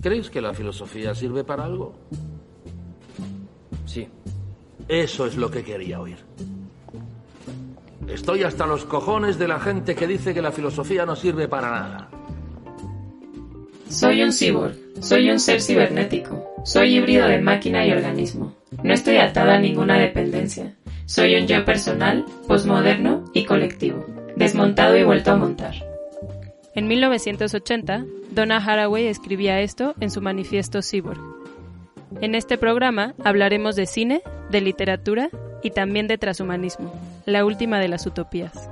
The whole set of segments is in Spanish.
¿Crees que la filosofía sirve para algo? Sí. Eso es lo que quería oír. Estoy hasta los cojones de la gente que dice que la filosofía no sirve para nada. Soy un cyborg, soy un ser cibernético, soy híbrido de máquina y organismo. No estoy atada a ninguna dependencia. Soy un yo personal, posmoderno y colectivo, desmontado y vuelto a montar. En 1980, Donna Haraway escribía esto en su manifiesto Cyborg. En este programa hablaremos de cine, de literatura y también de transhumanismo, la última de las utopías.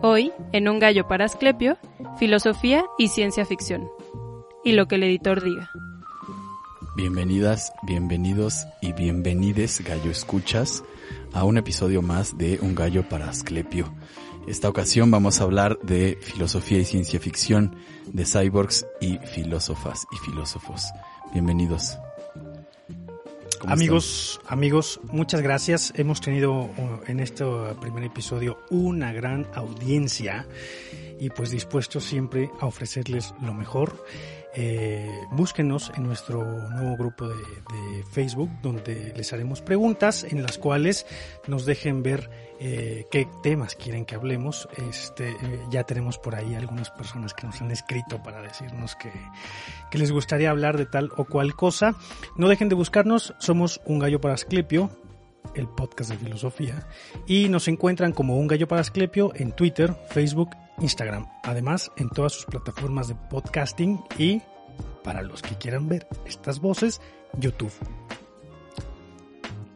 Hoy, en Un gallo para Asclepio, filosofía y ciencia ficción. Y lo que el editor diga. Bienvenidas, bienvenidos y bienvenides, gallo escuchas, a un episodio más de Un gallo para Asclepio. Esta ocasión vamos a hablar de filosofía y ciencia ficción, de cyborgs y filósofas y filósofos. Bienvenidos. Amigos, amigos, muchas gracias. Hemos tenido uh, en este primer episodio una gran audiencia y pues dispuestos siempre a ofrecerles lo mejor. Eh, búsquenos en nuestro nuevo grupo de, Facebook donde les haremos preguntas en las cuales nos dejen ver eh, qué temas quieren que hablemos. Este, ya tenemos por ahí algunas personas que nos han escrito para decirnos que, que les gustaría hablar de tal o cual cosa. No dejen de buscarnos, somos Un Gallo para Asclepio, el podcast de filosofía, y nos encuentran como Un Gallo para Asclepio en Twitter, Facebook, Instagram, además en todas sus plataformas de podcasting y, para los que quieran ver estas voces, YouTube.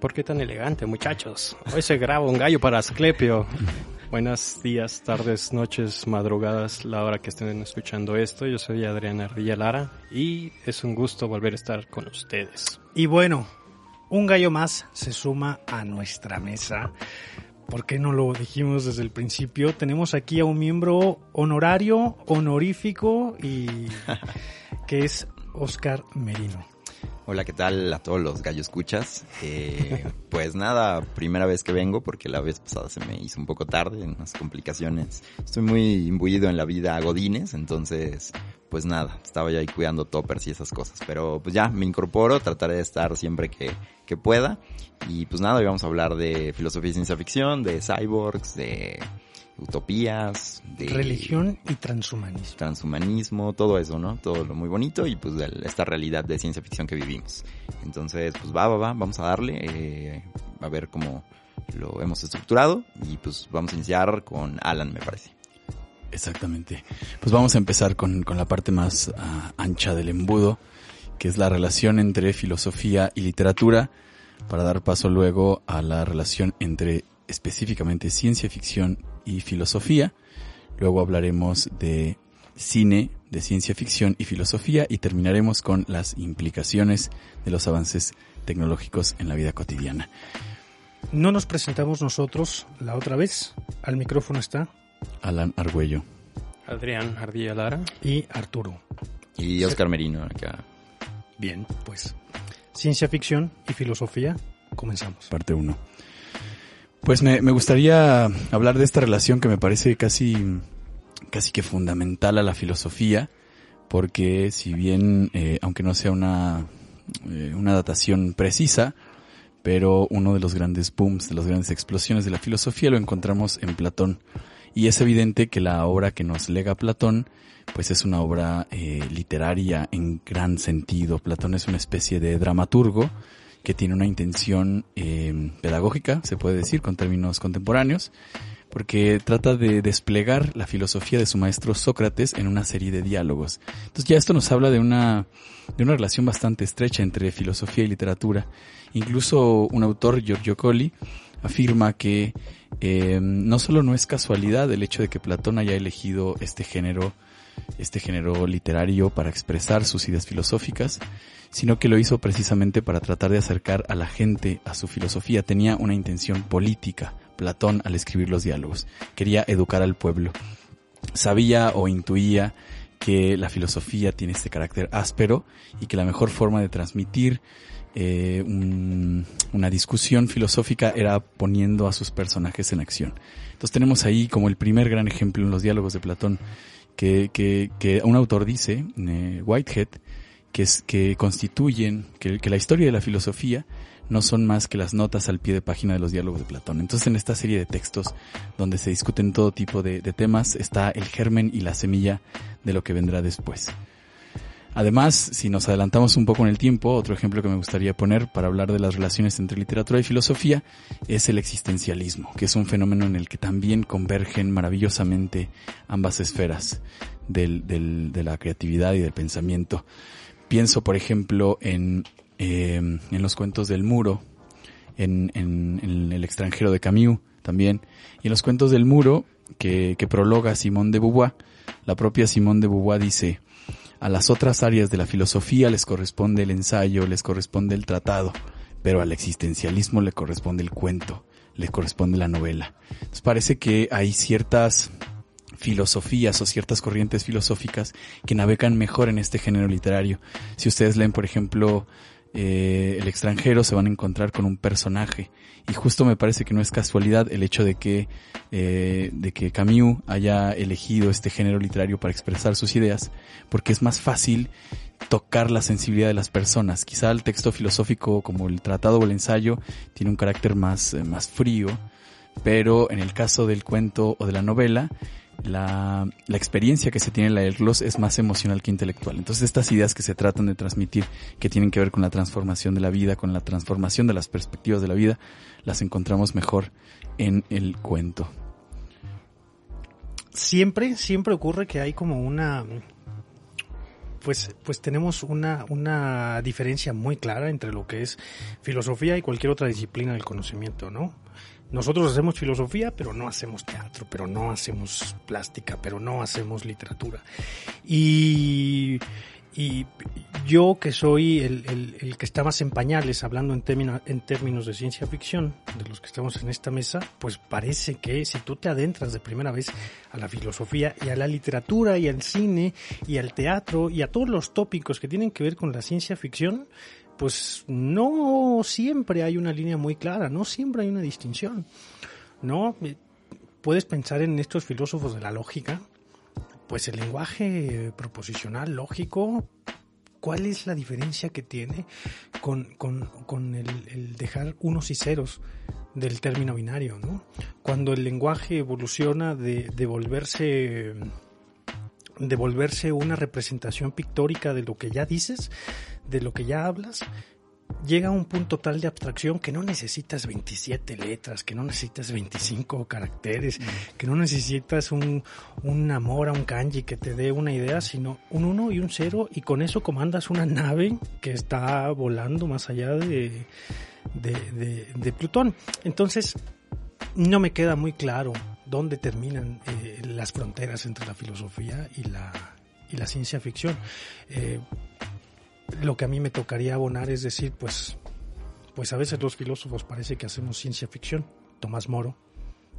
¿Por qué tan elegante, muchachos? Hoy se graba un gallo para Asclepio. Buenos días, tardes, noches, madrugadas, la hora que estén escuchando esto. Yo soy Adrián Ardilla Lara y es un gusto volver a estar con ustedes. Y bueno, un gallo más se suma a nuestra mesa. ¿Por qué no lo dijimos desde el principio? Tenemos aquí a un miembro honorario, honorífico y que es Oscar Merino. Hola, ¿qué tal a todos los gallos escuchas? Eh, pues nada, primera vez que vengo porque la vez pasada se me hizo un poco tarde, en unas complicaciones. Estoy muy imbuido en la vida godines, entonces pues nada, estaba ya ahí cuidando toppers y esas cosas. Pero pues ya me incorporo, trataré de estar siempre que, que pueda. Y pues nada, hoy vamos a hablar de filosofía y ciencia ficción, de cyborgs, de utopías, de religión y transhumanismo. Transhumanismo, todo eso, ¿no? Todo lo muy bonito y pues de esta realidad de ciencia ficción que vivimos. Entonces, pues va, va, va, vamos a darle, eh, a ver cómo lo hemos estructurado y pues vamos a iniciar con Alan, me parece. Exactamente. Pues vamos a empezar con, con la parte más uh, ancha del embudo, que es la relación entre filosofía y literatura, para dar paso luego a la relación entre específicamente ciencia ficción y filosofía. Luego hablaremos de cine, de ciencia ficción y filosofía y terminaremos con las implicaciones de los avances tecnológicos en la vida cotidiana. No nos presentamos nosotros la otra vez. Al micrófono está Alan Argüello, Adrián Ardilla Lara y Arturo. Y Oscar Merino acá. Bien, pues ciencia ficción y filosofía, comenzamos. Parte 1. Pues me, me, gustaría hablar de esta relación que me parece casi, casi que fundamental a la filosofía, porque si bien, eh, aunque no sea una, eh, una datación precisa, pero uno de los grandes booms, de las grandes explosiones de la filosofía lo encontramos en Platón. Y es evidente que la obra que nos lega Platón, pues es una obra eh, literaria en gran sentido. Platón es una especie de dramaturgo, que tiene una intención eh, pedagógica, se puede decir, con términos contemporáneos, porque trata de desplegar la filosofía de su maestro Sócrates en una serie de diálogos. Entonces ya esto nos habla de una, de una relación bastante estrecha entre filosofía y literatura. Incluso un autor, Giorgio Colli, afirma que eh, no solo no es casualidad el hecho de que Platón haya elegido este género, este género literario para expresar sus ideas filosóficas, sino que lo hizo precisamente para tratar de acercar a la gente a su filosofía. Tenía una intención política, Platón, al escribir los diálogos. Quería educar al pueblo. Sabía o intuía que la filosofía tiene este carácter áspero y que la mejor forma de transmitir eh, una discusión filosófica era poniendo a sus personajes en acción. Entonces tenemos ahí como el primer gran ejemplo en los diálogos de Platón, que, que, que un autor dice, eh, Whitehead, que, es, que constituyen, que, la historia de la filosofía no son más que las notas al pie de página de los diálogos de Platón. Entonces en esta serie de textos donde se discuten todo tipo de temas está el germen y la semilla de lo que vendrá después. Además, si nos adelantamos un poco en el tiempo, otro ejemplo que me gustaría poner para hablar de las relaciones entre literatura y filosofía es el existencialismo, que es un fenómeno en el que también convergen maravillosamente ambas esferas de la creatividad y del pensamiento. Pienso, por ejemplo, en, en los cuentos del muro, en, el extranjero de Camus también, y en los cuentos del muro que, que prologa Simón de Beauvoir, la propia Simón de Beauvoir dice, a las otras áreas de la filosofía les corresponde el ensayo, les corresponde el tratado, pero al existencialismo le corresponde el cuento, le corresponde la novela. Entonces parece que hay ciertas filosofías o ciertas corrientes filosóficas que navegan mejor en este género literario. Si ustedes leen, por ejemplo, eh, El extranjero, se van a encontrar con un personaje. Y justo me parece que no es casualidad el hecho de que, eh, de que Camus haya elegido este género literario para expresar sus ideas, porque es más fácil tocar la sensibilidad de las personas. Quizá el texto filosófico como el tratado o el ensayo tiene un carácter más, eh, más frío, pero en el caso del cuento o de la novela, la, la, experiencia que se tiene en la gloss es más emocional que intelectual. Entonces estas ideas que se tratan de transmitir, que tienen que ver con la transformación de la vida, con la transformación de las perspectivas de la vida, las encontramos mejor en el cuento. Siempre, siempre ocurre que hay como una, pues, pues tenemos una, una diferencia muy clara entre lo que es filosofía y cualquier otra disciplina del conocimiento, ¿no? Nosotros hacemos filosofía, pero no hacemos teatro, pero no hacemos plástica, pero no hacemos literatura. Y, y yo que soy el, el, el, que está más en pañales hablando en, término, en términos de ciencia ficción, de los que estamos en esta mesa, pues parece que si tú te adentras de primera vez a la filosofía y a la literatura y al cine y al teatro y a todos los tópicos que tienen que ver con la ciencia ficción, pues no siempre hay una línea muy clara, no siempre hay una distinción. ¿No? Puedes pensar en estos filósofos de la lógica, pues el lenguaje proposicional lógico, ¿cuál es la diferencia que tiene con, con, con el, dejar unos y ceros del término binario? ¿no? Cuando el lenguaje evoluciona de, de de una representación pictórica de lo que ya dices, de lo que ya hablas, llega a un punto tal de abstracción que no necesitas 27 letras, que no necesitas 25 caracteres, que no necesitas un, un amor a un kanji que te dé una idea, sino un 1 y un 0 y con eso comandas una nave que está volando más allá de, de, de, de Plutón. Entonces, no me queda muy claro dónde terminan eh, las fronteras entre la filosofía y la, y la ciencia ficción. Eh, lo que a mí me tocaría abonar es decir, pues, pues a veces los filósofos parece que hacemos ciencia ficción, Tomás Moro,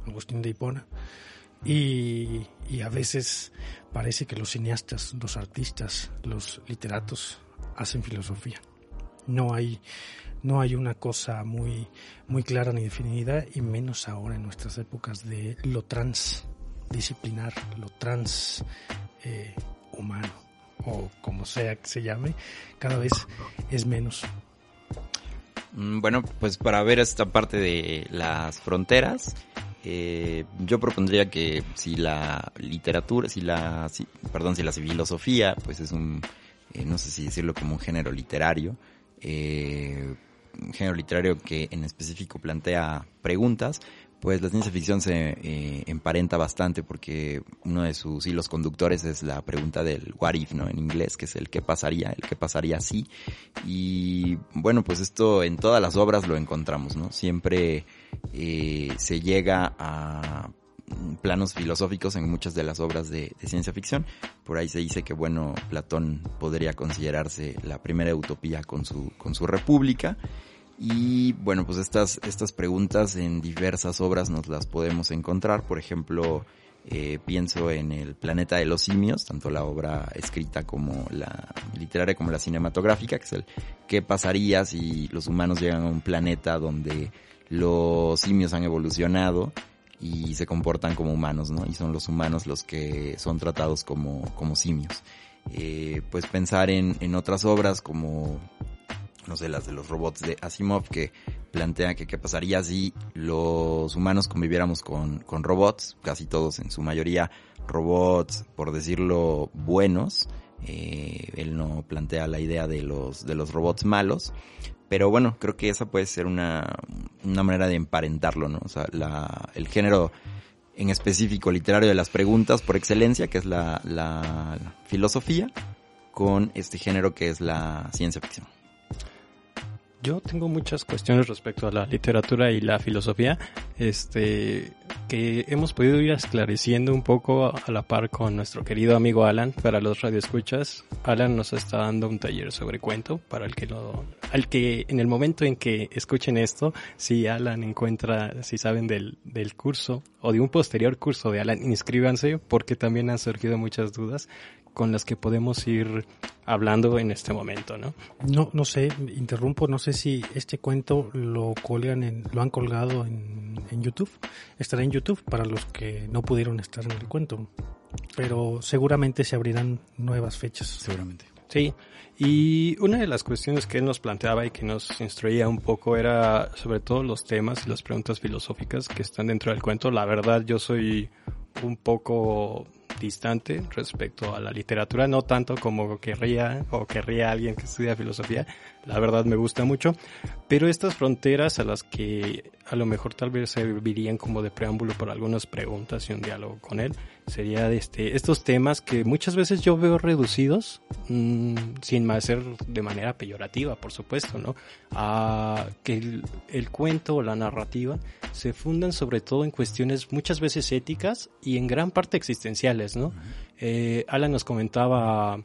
Agustín de Hipona, y, y a veces parece que los cineastas, los artistas, los literatos hacen filosofía. No hay, no hay una cosa muy, muy clara ni definida, y menos ahora en nuestras épocas de lo transdisciplinar, lo trans eh, o como sea que se llame, cada vez es menos. Bueno, pues para ver esta parte de las fronteras, eh, yo propondría que si la literatura, si la, perdón, si la filosofía, pues es un, eh, no sé si decirlo como un género literario, eh, un género literario que en específico plantea preguntas, pues la ciencia ficción se eh, emparenta bastante porque uno de sus hilos conductores es la pregunta del what if, ¿no? En inglés, que es el qué pasaría, el qué pasaría si. Y bueno, pues esto en todas las obras lo encontramos, ¿no? Siempre eh, se llega a planos filosóficos en muchas de las obras de, ciencia ficción. Por ahí se dice que, bueno, Platón podría considerarse la primera utopía con su, con su república. Y bueno, pues estas, estas preguntas en diversas obras nos las podemos encontrar. Por ejemplo, eh, pienso en el planeta de los simios, tanto la obra escrita como la literaria como la cinematográfica, que es el qué pasaría si los humanos llegan a un planeta donde los simios han evolucionado y se comportan como humanos, ¿no? Y son los humanos los que son tratados como, como simios. Eh, pues pensar en, en otras obras como, no sé, las de los robots de Asimov, que plantean que qué pasaría si los humanos conviviéramos con, con robots, casi todos en su mayoría robots, por decirlo, buenos. Eh, él no plantea la idea de los, de los robots malos, pero bueno, creo que esa puede ser una, una manera de emparentarlo, ¿no? O sea, la, el género en específico literario de las preguntas por excelencia, que es la filosofía, con este género que es la ciencia ficción. Yo tengo muchas cuestiones respecto a la literatura y la filosofía, este, que hemos podido ir esclareciendo un poco a la par con nuestro querido amigo Alan para los radioescuchas. Alan nos está dando un taller sobre cuento para el que lo, al que en el momento en que escuchen esto, si Alan encuentra, si saben del, del curso o de un posterior curso de Alan, inscríbanse porque también han surgido muchas dudas con las que podemos ir hablando en este momento, ¿no? No, no sé, interrumpo, no sé si este cuento lo colgan en, lo han colgado en, en YouTube. Estará en YouTube para los que no pudieron estar en el cuento. Pero seguramente se abrirán nuevas fechas. Seguramente. Sí, y una de las cuestiones que él nos planteaba y que nos instruía un poco era sobre todo los temas y las preguntas filosóficas que están dentro del cuento. La verdad, yo soy un poco distante respecto a la literatura, no tanto como querría o querría alguien que estudia filosofía, la verdad me gusta mucho, pero estas fronteras a las que a lo mejor tal vez servirían como de preámbulo para algunas preguntas y un diálogo con él, sería este, estos temas que muchas veces yo veo reducidos, mmm, sin ser de manera peyorativa, por supuesto, ¿no? A que el, el cuento o la narrativa se fundan sobre todo en cuestiones muchas veces éticas y en gran parte existenciales, ¿no? eh, Alan nos comentaba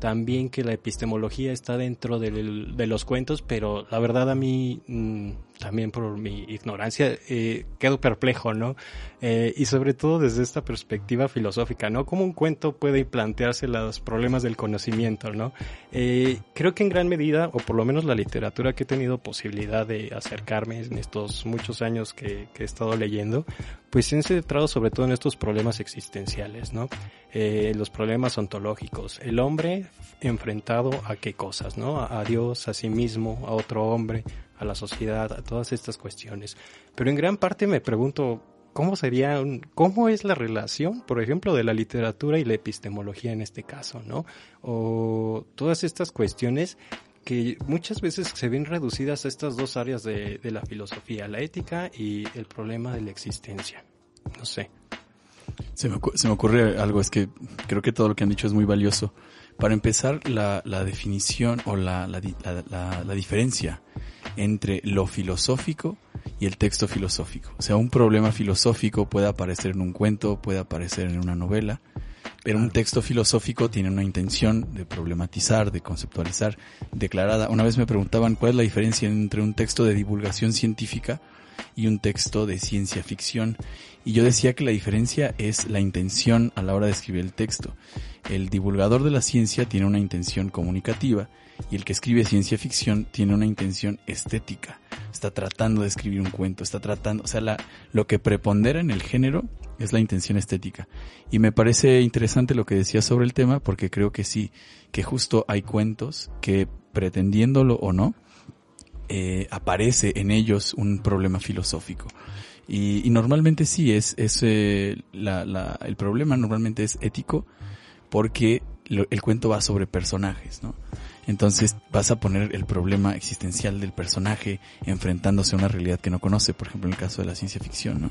también que la epistemología está dentro del, de los cuentos, pero la verdad a mí, mmm, también por mi ignorancia, eh, quedo perplejo, ¿no? Eh, y sobre todo desde esta perspectiva filosófica, ¿no? Cómo un cuento puede plantearse los problemas del conocimiento, ¿no? Eh, creo que en gran medida, o por lo menos la literatura que he tenido posibilidad de acercarme en estos muchos años que, he estado leyendo, pues se han centrado sobre todo en estos problemas existenciales, ¿no? Los problemas ontológicos. El hombre enfrentado a qué cosas, ¿no? A Dios, a sí mismo, a otro hombre, a la sociedad, a todas estas cuestiones. Pero en gran parte me pregunto, ¿cómo sería, cómo es la relación, por ejemplo, de la literatura y la epistemología en este caso, ¿no? O todas estas cuestiones que muchas veces se ven reducidas a estas dos áreas de, de la filosofía, la ética y el problema de la existencia. No sé. Se me, se me, ocurre algo, es que creo que todo lo que han dicho es muy valioso. Para empezar, la, la definición o la, la, la, diferencia entre lo filosófico y el texto filosófico. O sea, un problema filosófico puede aparecer en un cuento, puede aparecer en una novela, pero un texto filosófico tiene una intención de problematizar, de conceptualizar, declarada. Una vez me preguntaban cuál es la diferencia entre un texto de divulgación científica y un texto de ciencia ficción. Y yo decía que la diferencia es la intención a la hora de escribir el texto. El divulgador de la ciencia tiene una intención comunicativa y el que escribe ciencia ficción tiene una intención estética. Está tratando de escribir un cuento, está tratando, o sea, la, lo que prepondera en el género es la intención estética. Y me parece interesante lo que decía sobre el tema porque creo que sí, que justo hay cuentos que pretendiéndolo o no, eh, aparece en ellos un problema filosófico. Y, y normalmente sí, es, es eh, la, la, el problema normalmente es ético porque lo, el cuento va sobre personajes, ¿no? Entonces vas a poner el problema existencial del personaje enfrentándose a una realidad que no conoce, por ejemplo en el caso de la ciencia ficción, ¿no?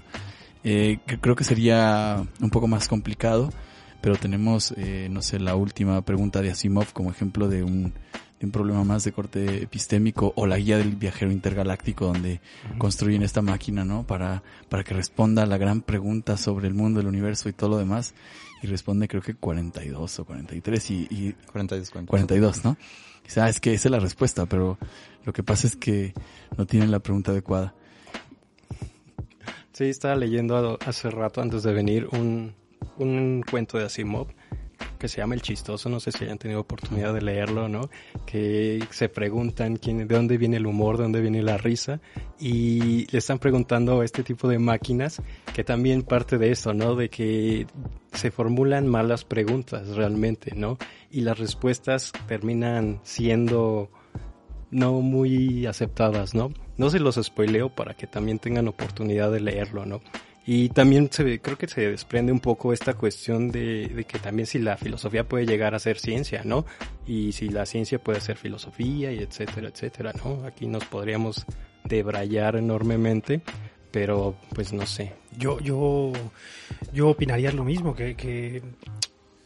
Eh, creo que sería un poco más complicado, pero tenemos, eh, no sé, la última pregunta de Asimov como ejemplo de un, un problema más de corte epistémico o la guía del viajero intergaláctico donde construyen esta máquina, ¿no? Para, para que responda a la gran pregunta sobre el mundo, el universo y todo lo demás. Y responde creo que 42 o 43 y, y 42, 42, ¿no? O sea, es que esa es la respuesta, pero lo que pasa es que no tienen la pregunta adecuada. Sí, estaba leyendo hace rato antes de venir un, un cuento de Asimov que se llama El Chistoso, no sé si hayan tenido oportunidad de leerlo, ¿no? Que se preguntan quién, de dónde viene el humor, de dónde viene la risa, y le están preguntando a este tipo de máquinas que también parte de eso, ¿no? De que se formulan malas preguntas realmente, ¿no? Y las respuestas terminan siendo no muy aceptadas, ¿no? No se los spoileo para que también tengan oportunidad de leerlo, ¿no? Y también se, creo que se desprende un poco esta cuestión de, que también si la filosofía puede llegar a ser ciencia, ¿no? Y si la ciencia puede ser filosofía y etcétera, etcétera, ¿no? Aquí nos podríamos debrayar enormemente, pero pues no sé. Yo, yo, yo opinaría lo mismo, que, que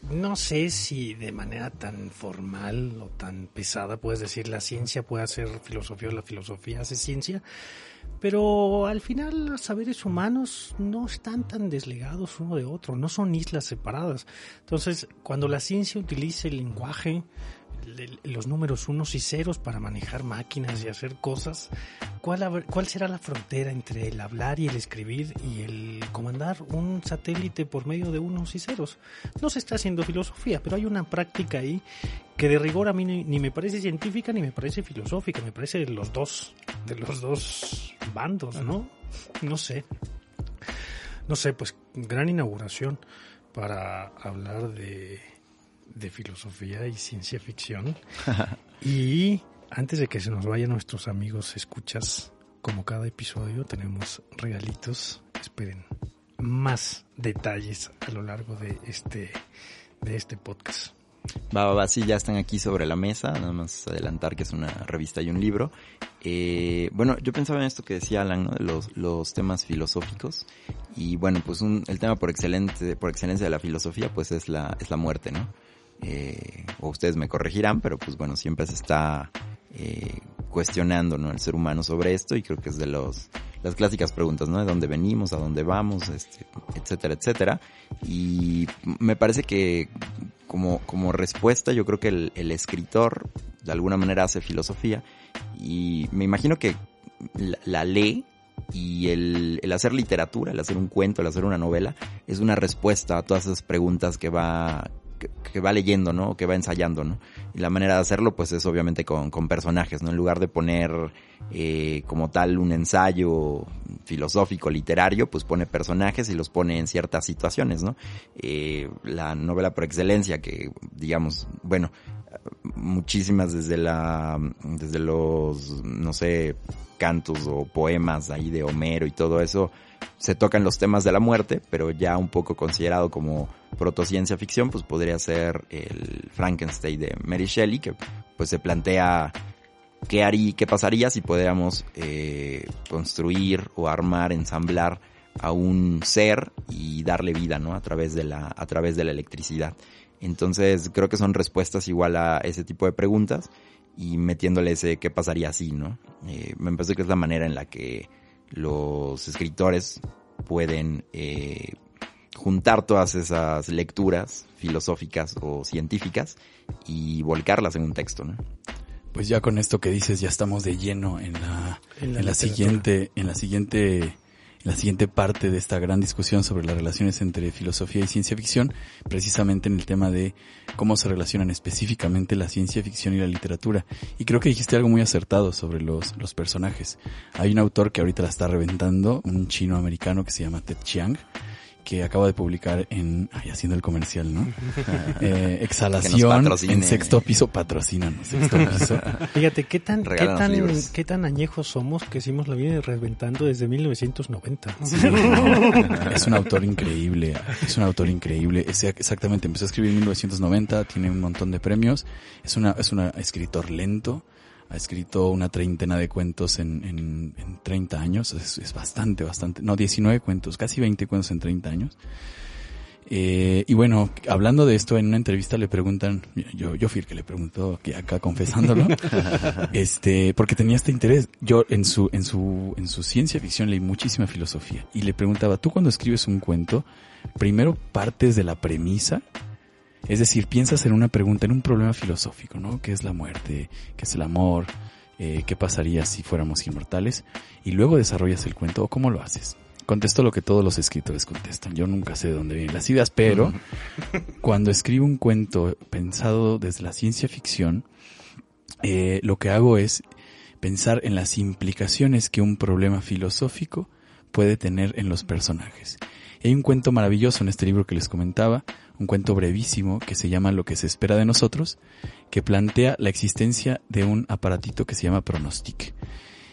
no sé si de manera tan formal o tan pesada puedes decir la ciencia puede hacer filosofía o la filosofía hace ciencia, pero al final los saberes humanos no están tan desligados uno de otro, no son islas separadas. Entonces, cuando la ciencia utiliza el lenguaje, los números unos y ceros para manejar máquinas y hacer cosas, ¿cuál, ¿cuál será la frontera entre el hablar y el escribir y el comandar un satélite por medio de unos y ceros? No se está haciendo filosofía, pero hay una práctica ahí que de rigor a mí ni, me parece científica ni me parece filosófica, me parece de los dos, de los dos bandos, ¿no? No sé. No sé, pues gran inauguración para hablar de de filosofía y ciencia ficción. y antes de que se nos vayan nuestros amigos escuchas, como cada episodio tenemos regalitos. Esperen más detalles a lo largo de este, de este podcast. Va, va, va, sí, ya están aquí sobre la mesa, nada más adelantar que es una revista y un libro. Eh, bueno, yo pensaba en esto que decía Alan, ¿no? De los, los temas filosóficos. Y bueno, pues un, el tema por excelente, por excelencia de la filosofía, pues es la, es la muerte, ¿no? Eh, o ustedes me corregirán, pero pues bueno, siempre se está eh, cuestionando ¿no? el ser humano sobre esto y creo que es de los las clásicas preguntas, ¿no? De dónde venimos, a dónde vamos, este, etcétera, etcétera. Y me parece que como, como respuesta yo creo que el, escritor de alguna manera hace filosofía y me imagino que la, la ley y el, el, hacer literatura, el hacer un cuento, el hacer una novela, es una respuesta a todas esas preguntas que va, que, va leyendo, ¿no? Que va ensayando, ¿no? Y la manera de hacerlo, pues es obviamente con, con personajes, ¿no? En lugar de poner eh, como tal un ensayo filosófico, literario, pues pone personajes y los pone en ciertas situaciones, ¿no? Eh, la novela por excelencia, que digamos, bueno, muchísimas desde la, desde los, no sé, cantos o poemas ahí de Homero y todo eso, se tocan los temas de la muerte, pero ya un poco considerado como protociencia ficción, pues podría ser el Frankenstein de Mary Shelley, que pues se plantea qué haría, qué pasaría si pudiéramos eh, construir o armar, ensamblar a un ser y darle vida, ¿no? A través de la, a través de la electricidad. Entonces creo que son respuestas igual a ese tipo de preguntas y metiéndole ese qué pasaría así, ¿no? Eh, me parece que es la manera en la que los escritores pueden eh, juntar todas esas lecturas filosóficas o científicas y volcarlas en un texto, ¿no? Pues ya con esto que dices ya estamos de lleno en la, en la, siguiente, en la siguiente la siguiente parte de esta gran discusión sobre las relaciones entre filosofía y ciencia ficción, precisamente en el tema de cómo se relacionan específicamente la ciencia ficción y la literatura. Y creo que dijiste algo muy acertado sobre los, los personajes. Hay un autor que ahorita la está reventando, un chino americano que se llama Ted Chiang, que acaba de publicar en, ay, haciendo el comercial, ¿no? eh, exhalación en sexto piso, patrocinan, sexto piso. Fíjate, ¿qué tan, qué tan, qué tan añejos somos que hicimos la vida reventando desde 1990? es un autor increíble, es un autor increíble, es, exactamente, empezó a escribir en 1990, tiene un montón de premios, es una, es un escritor lento, ha escrito una treintena de cuentos en, en, en 30 años, es, es, bastante, bastante, no, 19 cuentos, casi 20 cuentos en 30 años. Eh, y bueno, hablando de esto, en una entrevista le preguntan, yo, yo fui el que le preguntó que acá confesándolo, este, porque tenía este interés. Yo en su, en su, en su ciencia ficción leí muchísima filosofía y le preguntaba, tú cuando escribes un cuento, primero partes de la premisa, es decir, piensas en una pregunta, en un problema filosófico, ¿no? ¿Qué es la muerte? ¿Qué es el amor? Eh, ¿Qué pasaría si fuéramos inmortales? Y luego desarrollas el cuento, ¿o cómo lo haces? Contesto lo que todos los escritores contestan. Yo nunca sé de dónde vienen las ideas, pero cuando escribo un cuento pensado desde la ciencia ficción, eh, lo que hago es pensar en las implicaciones que un problema filosófico puede tener en los personajes. Hay un cuento maravilloso en este libro que les comentaba, un cuento brevísimo que se llama Lo que se espera de nosotros, que plantea la existencia de un aparatito que se llama pronostic.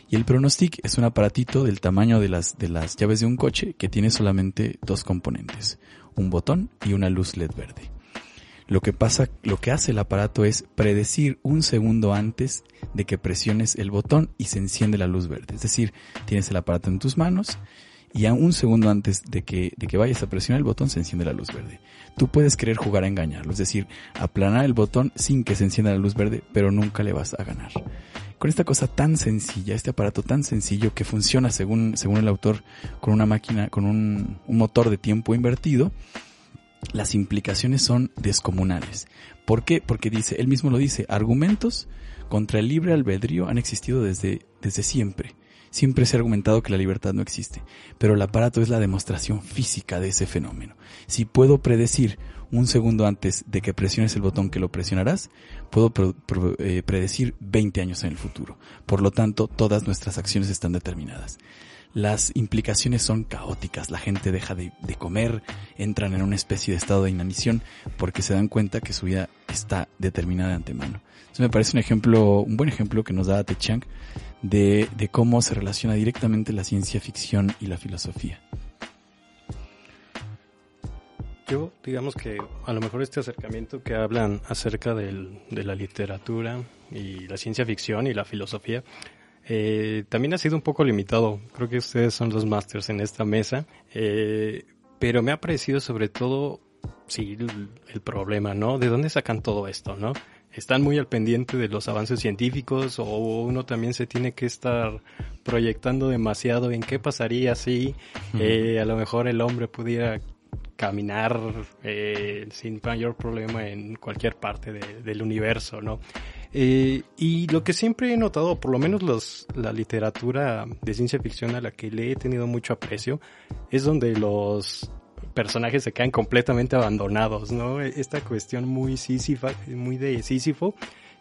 Y el pronostic es un aparatito del tamaño de las, de las llaves de un coche que tiene solamente dos componentes, un botón y una luz LED verde. Lo que pasa, lo que hace el aparato es predecir un segundo antes de que presiones el botón y se enciende la luz verde. Es decir, tienes el aparato en tus manos y a un segundo antes de que, de que vayas a presionar el botón se enciende la luz verde. Tú puedes querer jugar a engañarlo, es decir, aplanar el botón sin que se encienda la luz verde, pero nunca le vas a ganar con esta cosa tan sencilla, este aparato tan sencillo que funciona según, según el autor con una máquina, con un, motor de tiempo invertido, las implicaciones son descomunales. ¿Por qué? Porque dice, él mismo lo dice, argumentos contra el libre albedrío han existido desde, desde siempre. Siempre se ha argumentado que la libertad no existe, pero el aparato es la demostración física de ese fenómeno. Si puedo predecir un segundo antes de que presiones el botón que lo presionarás, puedo eh, predecir 20 años en el futuro. Por lo tanto, todas nuestras acciones están determinadas. Las implicaciones son caóticas, la gente deja de, comer, entran en una especie de estado de inanición porque se dan cuenta que su vida está determinada de antemano. Eso me parece un ejemplo, un buen ejemplo que nos da Te Chang de, de cómo se relaciona directamente la ciencia ficción y la filosofía. Yo, digamos que a lo mejor este acercamiento que hablan acerca del, de la literatura y la ciencia ficción y la filosofía, eh, también ha sido un poco limitado. Creo que ustedes son los masters en esta mesa, eh, pero me ha parecido sobre todo, sí, el, problema, ¿no? ¿De dónde sacan todo esto, no? Están muy al pendiente de los avances científicos o uno también se tiene que estar proyectando demasiado en qué pasaría si eh, a lo mejor el hombre pudiera caminar eh, sin mayor problema en cualquier parte del universo, ¿no? Eh, y lo que siempre he notado, por lo menos los, la literatura de ciencia ficción a la que le he tenido mucho aprecio, es donde los personajes se quedan completamente abandonados, ¿no? Esta cuestión muy sísifa, muy de Sísifo,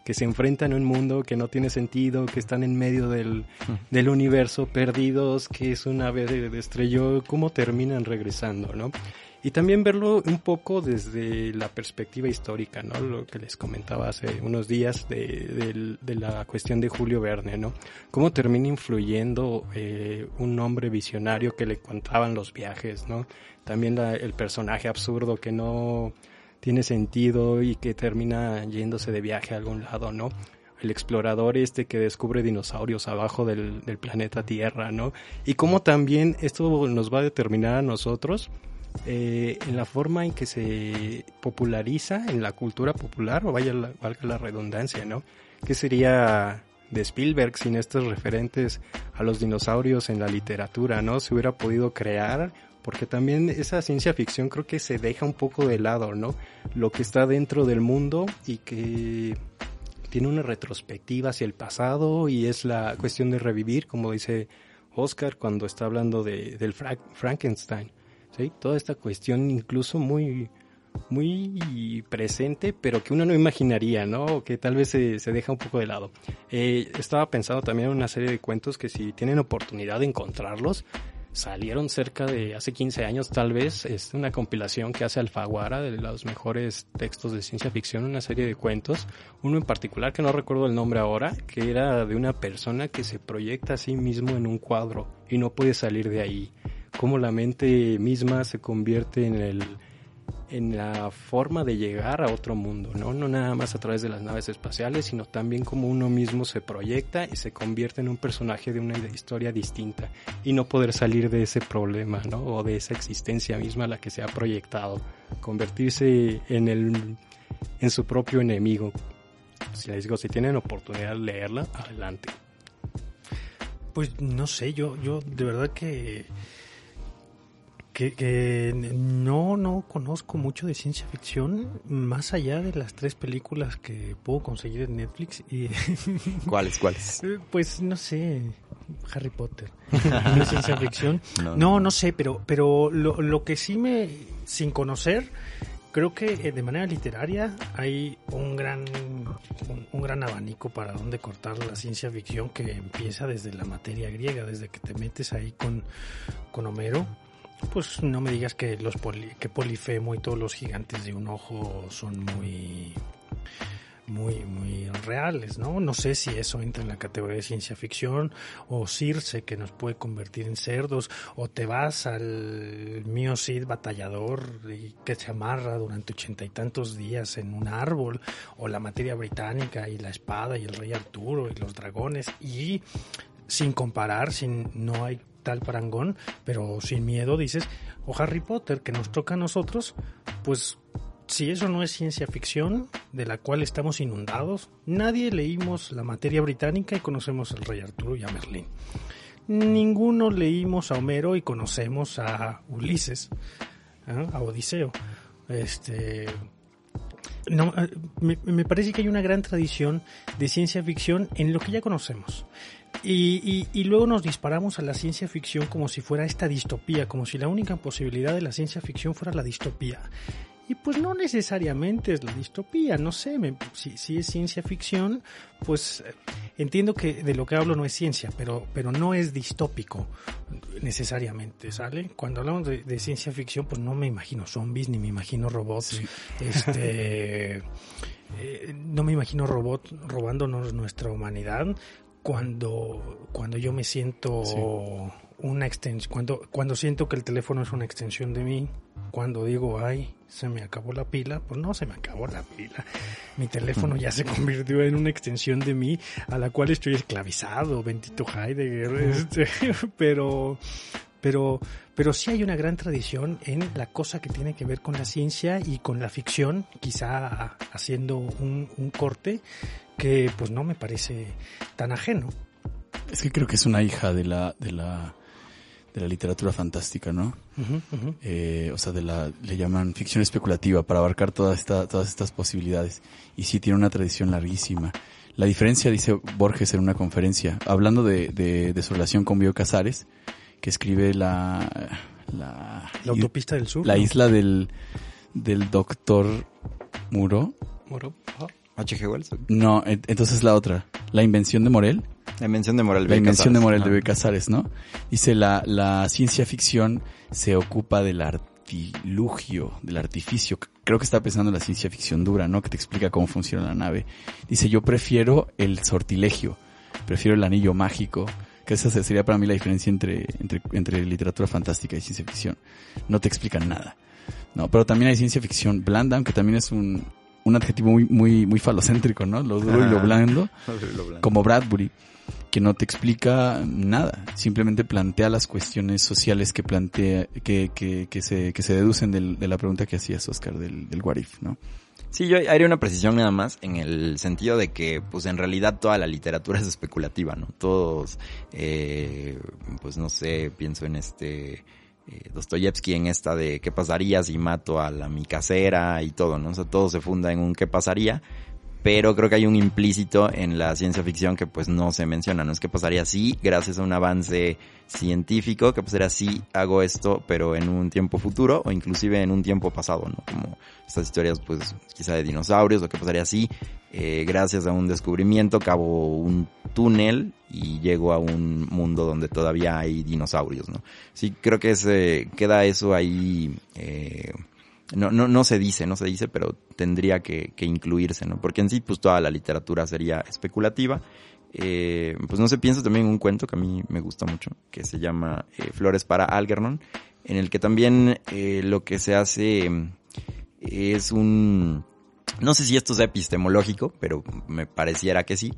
que se enfrentan a un mundo que no tiene sentido, que están en medio del, del universo, perdidos, que es una vez de, de estrelló, cómo terminan regresando, ¿no? Y también verlo un poco desde la perspectiva histórica, ¿no? Lo que les comentaba hace unos días de, la cuestión de Julio Verne, ¿no? Cómo termina influyendo eh, un hombre visionario que le contaban los viajes, ¿no? También el personaje absurdo que no tiene sentido y que termina yéndose de viaje a algún lado, ¿no? el explorador este que descubre dinosaurios abajo del, del, planeta Tierra, ¿no? Y cómo también esto nos va a determinar a nosotros eh, en la forma en que se populariza en la cultura popular, o vaya la, valga la redundancia, ¿no? ¿Qué sería de Spielberg sin estos referentes a los dinosaurios en la literatura, ¿no? Se hubiera podido crear, porque también esa ciencia ficción creo que se deja un poco de lado, ¿no? Lo que está dentro del mundo y que tiene una retrospectiva hacia el pasado y es la cuestión de revivir, como dice Oscar cuando está hablando de, del Frankenstein. Toda esta cuestión incluso muy, muy presente, pero que uno no imaginaría, ¿no? Que tal vez se, deja un poco de lado. Eh, estaba pensando también en una serie de cuentos que si tienen oportunidad de encontrarlos, salieron cerca de hace 15 años tal vez, es una compilación que hace Alfaguara de los mejores textos de ciencia ficción, una serie de cuentos, uno en particular que no recuerdo el nombre ahora, que era de una persona que se proyecta a sí mismo en un cuadro y no puede salir de ahí cómo la mente misma se convierte en el, en la forma de llegar a otro mundo, ¿no? No nada más a través de las naves espaciales, sino también como uno mismo se proyecta y se convierte en un personaje de una historia distinta y no poder salir de ese problema, ¿no? O de esa existencia misma a la que se ha proyectado, convertirse en el en su propio enemigo. Si les digo, si tienen oportunidad de leerla, adelante. Pues no sé, yo yo de verdad que que, no, no conozco mucho de ciencia ficción, más allá de las tres películas que puedo conseguir en Netflix. Y ¿Cuáles, cuáles? Pues no sé, Harry Potter. ¿No es ciencia ficción? No, no, sé, pero, pero lo, lo que sí me, sin conocer, creo que eh, de manera literaria hay un gran un, gran abanico para donde cortar la ciencia ficción que empieza desde la materia griega, desde que te metes ahí con, con Homero pues no me digas que los que Polifemo y todos los gigantes de un ojo son muy muy muy reales, ¿no? No sé si eso entra en la categoría de ciencia ficción o Circe que nos puede convertir en cerdos o te vas al mío Cid batallador y que se amarra durante ochenta y tantos días en un árbol o la materia británica y la espada y el rey Arturo y los dragones y sin comparar, sin no hay tal parangón, pero sin miedo dices, o Harry Potter que nos toca a nosotros, pues si eso no es ciencia ficción de la cual estamos inundados, nadie leímos la materia británica y conocemos al rey Arturo y a Merlín. Ninguno leímos a Homero y conocemos a Ulises, ¿eh? a Odiseo. Este, eh, me, parece que hay una gran tradición de ciencia ficción en lo que ya conocemos. Y, y, luego nos disparamos a la ciencia ficción como si fuera esta distopía, como si la única posibilidad de la ciencia ficción fuera la distopía. Y pues no necesariamente es la distopía, no sé, si, si, es ciencia ficción, pues eh, entiendo que de lo que hablo no es ciencia, pero, pero no es distópico necesariamente, ¿sale? Cuando hablamos de, ciencia ficción, pues no me imagino zombies, ni me imagino robots, este... Eh, no me imagino robots robándonos nuestra humanidad, cuando, cuando yo me siento una extensión, cuando, cuando siento que el teléfono es una extensión de mí, cuando digo, ay, se me acabó la pila, pues no se me acabó la pila. Mi teléfono ya se convirtió en una extensión de mí a la cual estoy esclavizado, bendito Heidegger, este, pero, pero, pero sí hay una gran tradición en la cosa que tiene que ver con la ciencia y con la ficción, quizá haciendo un, un corte que pues no me parece tan ajeno. Es que creo que es una hija de la, de la, de la literatura fantástica, ¿no? Eh, o sea, de la, le llaman ficción especulativa para abarcar toda esta, todas estas posibilidades. Y sí tiene una tradición larguísima. La diferencia, dice Borges en una conferencia, hablando de, de, su relación con Bio Casares, que escribe la, la, autopista del sur. La isla del, del doctor Muro. Muro. H.G. Wells. No, entonces la otra. La invención de Morel. La invención de Morel. La invención de Morel de B. Casares, ¿no? Dice, la, la ciencia ficción se ocupa del artilugio, del artificio. Creo que está pensando en la ciencia ficción dura, ¿no? Que te explica cómo funciona la nave. Dice, yo prefiero el sortilegio, prefiero el anillo mágico, que esa sería para mí la diferencia entre, entre, entre literatura fantástica y ciencia ficción. No te explican nada. No, pero también hay ciencia ficción blanda, aunque también es un, un adjetivo muy, muy, muy falocéntrico, ¿no? Lo duro y lo blando, como Bradbury, que no te explica nada, simplemente plantea las cuestiones sociales que plantea, que, que, que se, que se deducen de la pregunta que hacías, Oscar, del, del what ¿no? Sí, yo haría una precisión nada más en el sentido de que, pues en realidad toda la literatura es especulativa, ¿no? Todos, eh, pues no sé, pienso en este, eh, Dostoyevsky en esta de qué pasaría si mato a la mi casera y todo, ¿no? O sea, todo se funda en un qué pasaría, pero creo que hay un implícito en la ciencia ficción que pues no se menciona, ¿no? Es que pasaría si, gracias a un avance científico, que pasaría si hago esto, pero en un tiempo futuro o inclusive en un tiempo pasado, ¿no? Como estas historias pues quizá de dinosaurios o que pasaría si, eh, gracias a un descubrimiento cabo un túnel y llego a un mundo donde todavía hay dinosaurios, ¿no? Sí, creo que se queda eso ahí, eh, no, no, no se dice, no se dice, pero tendría que, incluirse, ¿no? Porque en sí, pues toda la literatura sería especulativa. Eh, pues no se piensa también en un cuento que a mí me gusta mucho, que se llama eh, Flores para Algernon, en el que también eh, lo que se hace es un, no sé si esto es epistemológico, pero me pareciera que sí.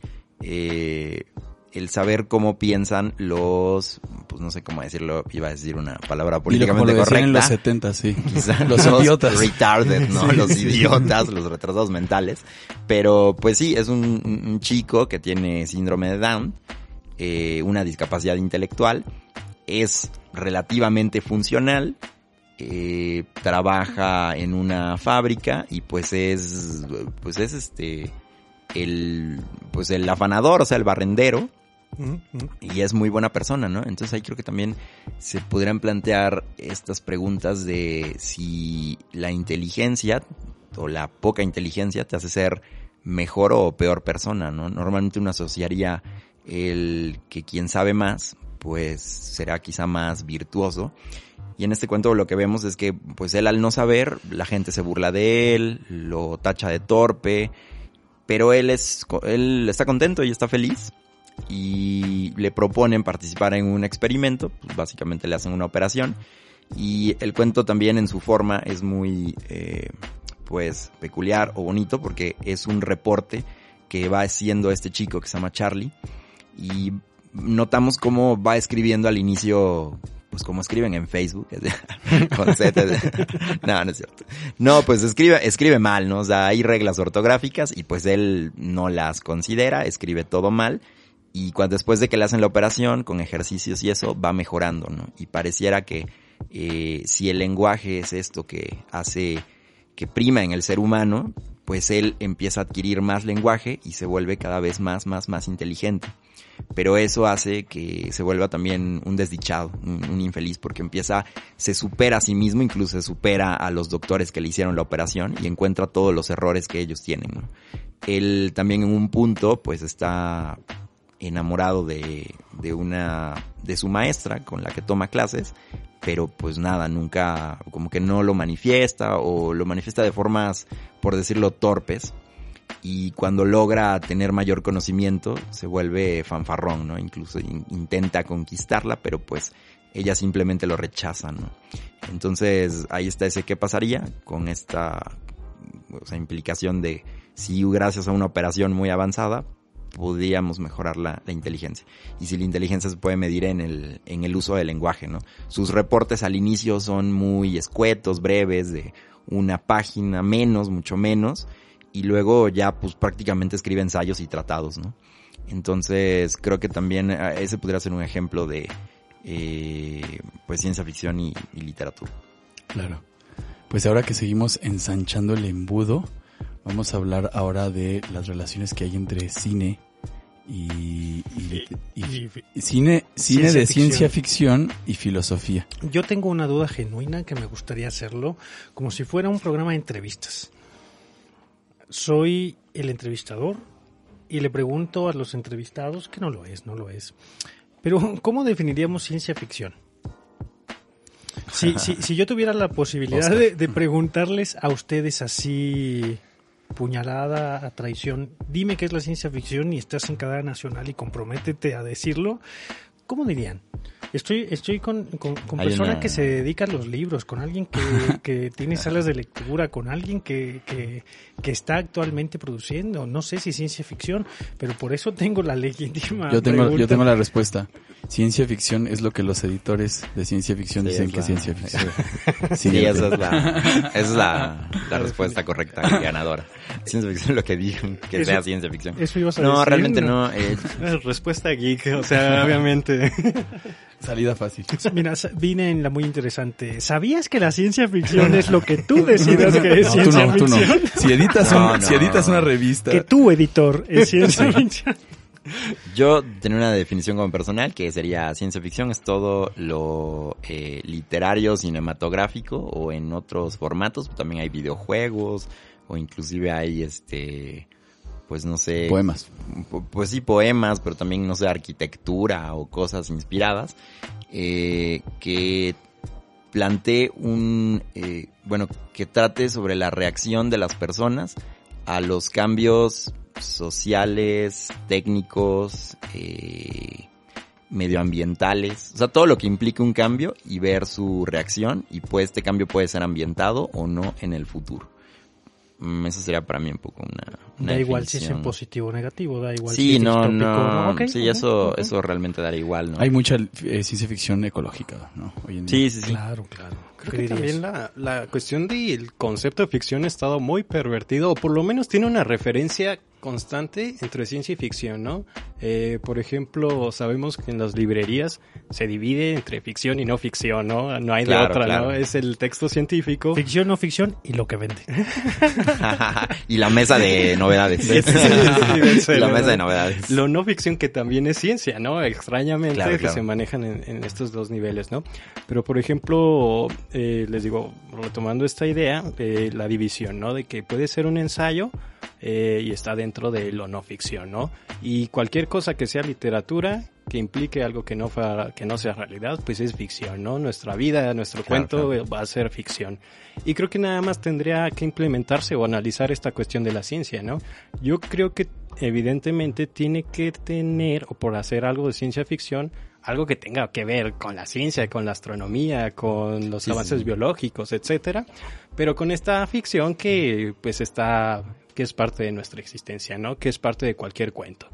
El saber cómo piensan los, pues no sé cómo decirlo, iba a decir una palabra políticamente correcta. en los 70, sí. Quizá los, idiotas. Retarded, ¿no? Los idiotas, los retrasados mentales. Pero pues sí, es un, un chico que tiene síndrome de Down, eh, una discapacidad intelectual, es relativamente funcional, eh, trabaja en una fábrica y pues es, pues es este, el, pues el afanador, o sea, el barrendero, y es muy buena persona, ¿no? Entonces ahí creo que también se podrían plantear estas preguntas de si la inteligencia o la poca inteligencia te hace ser mejor o peor persona, ¿no? Normalmente uno asociaría el que quien sabe más, pues será quizá más virtuoso. Y en este cuento lo que vemos es que, pues él al no saber, la gente se burla de él, lo tacha de torpe, pero él es, él está contento y está feliz y le proponen participar en un experimento, pues básicamente le hacen una operación y el cuento también en su forma es muy eh, pues peculiar o bonito porque es un reporte que va haciendo este chico que se llama Charlie y notamos cómo va escribiendo al inicio pues como escriben en Facebook, con Z. no, no es cierto. No, pues escribe, escribe mal, ¿no? O sea, hay reglas ortográficas y pues él no las considera, escribe todo mal y cuando después de que le hacen la operación con ejercicios y eso va mejorando, ¿no? Y pareciera que eh, si el lenguaje es esto que hace que prima en el ser humano, pues él empieza a adquirir más lenguaje y se vuelve cada vez más, más, más inteligente. Pero eso hace que se vuelva también un desdichado, un, infeliz, porque empieza, se supera a sí mismo, incluso se supera a los doctores que le hicieron la operación y encuentra todos los errores que ellos tienen. ¿no? Él también en un punto, pues está enamorado de, de una, de su maestra con la que toma clases, pero pues nada, nunca, como que no lo manifiesta o lo manifiesta de formas, por decirlo, torpes. Y cuando logra tener mayor conocimiento, se vuelve fanfarrón, ¿no? Incluso intenta conquistarla, pero pues ella simplemente lo rechaza, ¿no? Entonces ahí está ese qué pasaría con esta implicación de si gracias a una operación muy avanzada podríamos mejorar la, inteligencia. Y si la inteligencia se puede medir en el, en el uso del lenguaje, ¿no? Sus reportes al inicio son muy escuetos, breves, de una página menos, mucho menos, y luego ya pues prácticamente escribe ensayos y tratados, ¿no? Entonces creo que también eh, ese podría ser un ejemplo de eh, pues ciencia ficción y literatura. Claro. Pues ahora que seguimos ensanchando el embudo, Vamos a hablar ahora de las relaciones que hay entre cine y, cine, cine de ciencia ficción y filosofía. Yo tengo una duda genuina que me gustaría hacerlo como si fuera un programa de entrevistas. Soy el entrevistador y le pregunto a los entrevistados, que no lo es, no lo es, pero ¿cómo definiríamos ciencia ficción? Si, si, yo tuviera la posibilidad de preguntarles a ustedes así puñalada a traición. Dime qué es la ciencia ficción y estás en cadena nacional y comprométete a decirlo. ¿Cómo dirían? Estoy, estoy con, con, personas que se dedican a los libros, con alguien que, que tiene salas de lectura, con alguien que, que, que, está actualmente produciendo. No sé si ciencia ficción, pero por eso tengo la legítima. Yo tengo, yo tengo la respuesta. Ciencia ficción es lo que los editores de ciencia ficción dicen que es ciencia ficción. sí, esa es la, es la, la respuesta correcta y ganadora. Ciencia ficción es lo que digan que sea ciencia ficción. Eso ibas a no, realmente no. Eh. Respuesta geek, o sea, obviamente. Salida fácil. Mira, vine en la muy interesante. ¿Sabías que la ciencia ficción es lo que tú decidas que es ciencia no, ficción? Tú no. Si editas, un, si editas una revista. Que tú, editor, es ciencia ficción. Yo tengo una definición como personal que sería ciencia ficción es todo lo eh, literario, cinematográfico o en otros formatos. También hay videojuegos o inclusive hay este pues no sé. Poemas. Pues sí, poemas, pero también, no sé, arquitectura o cosas inspiradas, eh, que plantee un, eh, bueno, que trate sobre la reacción de las personas a los cambios sociales, técnicos, eh, medioambientales, o sea, todo lo que implique un cambio y ver su reacción y pues este cambio puede ser ambientado o no en el futuro. Mm, eso sería para mí un poco una, una Da igual si es en positivo o negativo, da igual Sí, si es no, no, sí, ok, eso, eso realmente daría igual, ¿no? Hay mucha eh, ciencia ficción ecológica, ¿no? Hoy en día. Sí, sí, sí. Claro, claro. Creo ¿Qué que también la, la cuestión del concepto de ficción ha estado muy pervertido, o por lo menos tiene una referencia constante entre ciencia y ficción, ¿no? Eh, por ejemplo, sabemos que en las librerías se divide entre ficción y no ficción, ¿no? No hay de Claro, otra, claro. ¿no? Es el texto científico. Ficción, no ficción y lo que vende. y la mesa de novedades. Sí, sí, sí, debe ser, la mesa de novedades. Lo no ficción que también es ciencia, ¿no? Extrañamente Claro, que claro. se manejan en, en estos dos niveles, ¿no? Pero por ejemplo, eh, les digo, retomando esta idea, eh, la división, ¿no? De que puede ser un ensayo eh, y está dentro de lo no ficción, ¿no? Y cualquier cosa que sea literatura que implique algo que no fa- que no sea realidad, pues es ficción, ¿no? Nuestra vida, nuestro Claro, cuento claro. va a ser ficción. Y creo que nada más tendría que implementarse o analizar esta cuestión de la ciencia, ¿no? Yo creo que evidentemente tiene que tener, o por hacer algo de ciencia ficción, algo que tenga que ver con la ciencia, con la astronomía, con los Sí, avances sí. biológicos, etcétera, pero con esta ficción que pues está, que es parte de nuestra existencia, ¿no? Que es parte de cualquier cuento.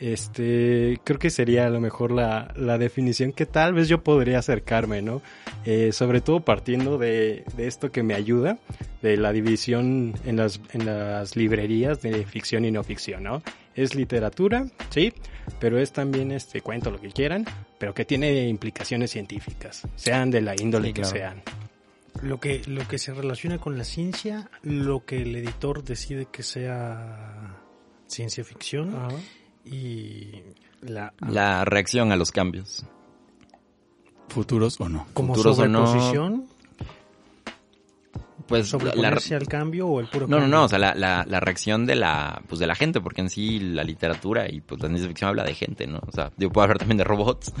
Este, creo que sería a lo mejor la, la definición que tal vez yo podría acercarme, ¿no? Eh, sobre todo partiendo de, de esto que me ayuda, de la división en las, en las librerías de ficción y no ficción, ¿no? Es literatura, sí, pero es también este cuento, lo que quieran, pero que tiene implicaciones científicas, sean de la índole Sí, que claro. sean. Lo que, lo que se relaciona con la ciencia, lo que el editor decide que sea ciencia ficción y la La reacción a los cambios. Futuros o no. como futuros o no. Pues la- la, sobreponerse al cambio o el puro No, no, cambio. no, o sea, la, la, la reacción de la, pues de la gente, porque en sí la literatura y pues la ciencia ficción habla de gente, ¿no? O sea, yo puedo hablar también de robots,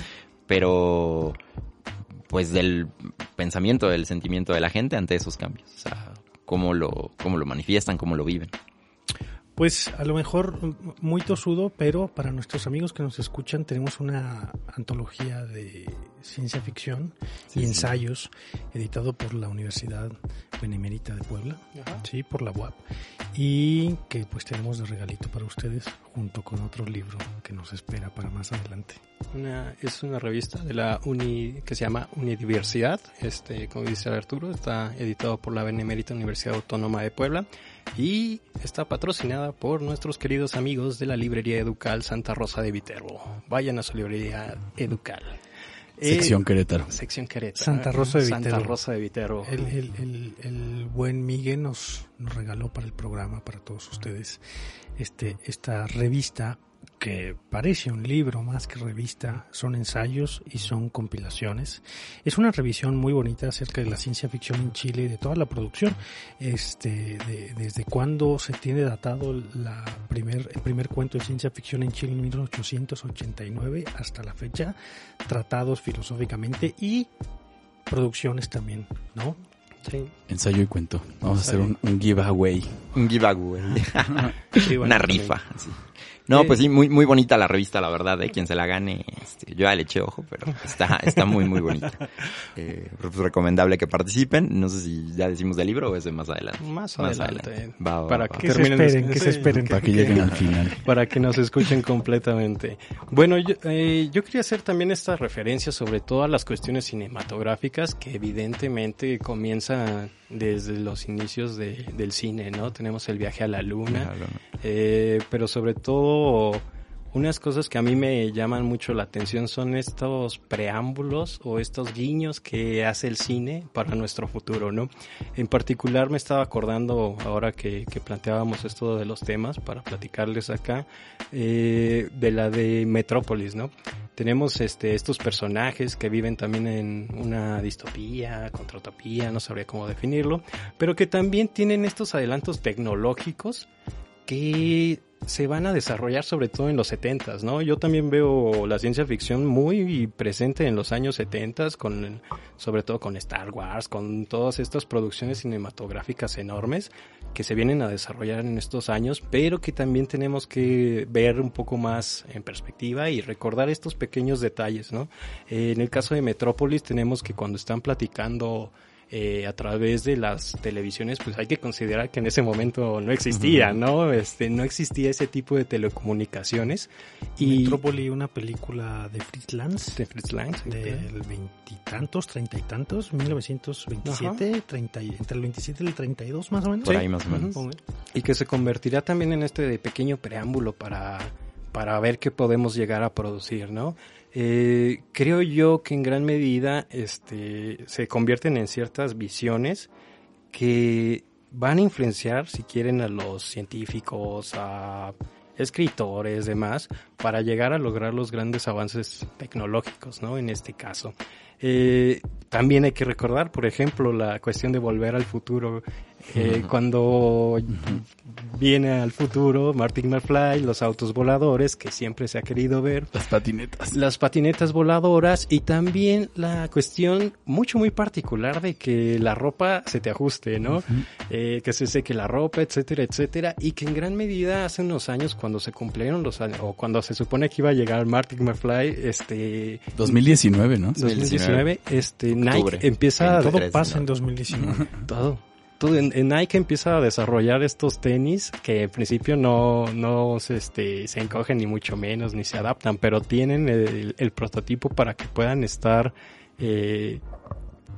pero pues del pensamiento, del sentimiento de la gente ante esos cambios, o sea, cómo lo, cómo lo manifiestan, cómo lo viven. Pues a lo mejor muy tosudo, pero para nuestros amigos que nos escuchan tenemos una antología de ciencia ficción Sí, y sí. ensayos editado por la Universidad Benemérita de Puebla, sí, por la UAP, y que pues tenemos de regalito para ustedes junto con otro libro que nos espera para más adelante. Una, es una revista de la uni que se llama Unidiversidad, este, como dice Arturo, está editado por la Benemérita Universidad Autónoma de Puebla y está patrocinada por nuestros queridos amigos de la librería Educal Santa Rosa de Viterbo. Vayan a su librería Educal. Eh, Sección Querétaro. sección Querétaro. Santa Rosa de Santa Viterbo. Rosa de Viterbo. El, el- el- el buen Miguel nos, nos regaló para el programa, para todos ustedes, este, esta revista que parece un libro más que revista, son ensayos y son compilaciones. Es una revisión muy bonita acerca de la ciencia ficción en Chile y de toda la producción, este, de- desde cuándo se tiene datado la primer, el primer cuento de ciencia ficción en Chile en 1889 hasta la fecha, tratados filosóficamente y producciones también, ¿no? Sí. Ensayo y cuento. Vamos a hacer un, un giveaway. Un giveaway. Sí, Una rifa. así. No, Eh, pues sí, muy, muy bonita la revista, la verdad, de quien se la gane. Este, yo ya le eché ojo, pero está, está muy, muy bonita. Eh, pues recomendable que participen. No sé si ya decimos del libro o es de más adelante. Más Más adelante. adelante. Va, va, para va. que, Que se esperen, que se esperen. Para que lleguen al final. para que nos escuchen completamente. Bueno, yo, eh, yo quería hacer también esta referencia sobre todas las cuestiones cinematográficas que evidentemente comienzan desde los inicios de- del cine, ¿no? Tenemos el viaje a la luna, eh, pero sobre todo unas cosas que a mí me llaman mucho la atención son estos preámbulos o estos guiños que hace el cine para nuestro futuro, ¿no? En particular me estaba acordando ahora que, que planteábamos esto de los temas para platicarles acá eh, de la de Metrópolis, ¿no? Tenemos este, estos personajes que viven también en una distopía, contrautopía, no sabría cómo definirlo, pero que también tienen estos adelantos tecnológicos que se van a desarrollar sobre todo en los 70s, ¿no? Yo también veo la ciencia ficción muy presente en los años 70s, con, sobre todo con Star Wars, con todas estas producciones cinematográficas enormes que se vienen a desarrollar en estos años, pero que también tenemos que ver un poco más en perspectiva y recordar estos pequeños detalles, ¿no? En el caso de Metrópolis tenemos que cuando están platicando eh, a través de las televisiones, pues hay que considerar que en ese momento no existía, ¿no? Este, no existía ese tipo de telecomunicaciones. Y Metrópoli, una película de Fritz Lanz. De Fritz Lanz. Del veintitantos, treinta y tantos, 1927, treinta entre el 27 y el 32 más o menos. Por ahí más o menos. Y que se convertirá también en este pequeño preámbulo para, para ver qué podemos llegar a producir, ¿no? Eh, creo yo que en gran medida este, se convierten en ciertas visiones que van a influenciar, si quieren, a los científicos, a escritores, demás, para llegar a lograr los grandes avances tecnológicos, ¿no? En este caso. Eh, también hay que recordar, por ejemplo, la cuestión de volver al futuro. Eh, cuando viene al futuro Martin McFly, los autos voladores que siempre se ha querido ver. Las patinetas. Las patinetas voladoras y también la cuestión mucho muy particular de que la ropa se te ajuste, ¿no? eh, que se seque la ropa, etcétera, etcétera. Y que en gran medida hace unos años cuando se cumplieron los años, o cuando se supone que iba a llegar Martin McFly, este... 2019, ¿no? 2019, este, Nike empieza... Todo pasa en 2019. todo en, Nike empieza a desarrollar estos tenis que en principio no, no se, este, se encogen ni mucho menos ni se adaptan, pero tienen el, prototipo para que puedan estar eh,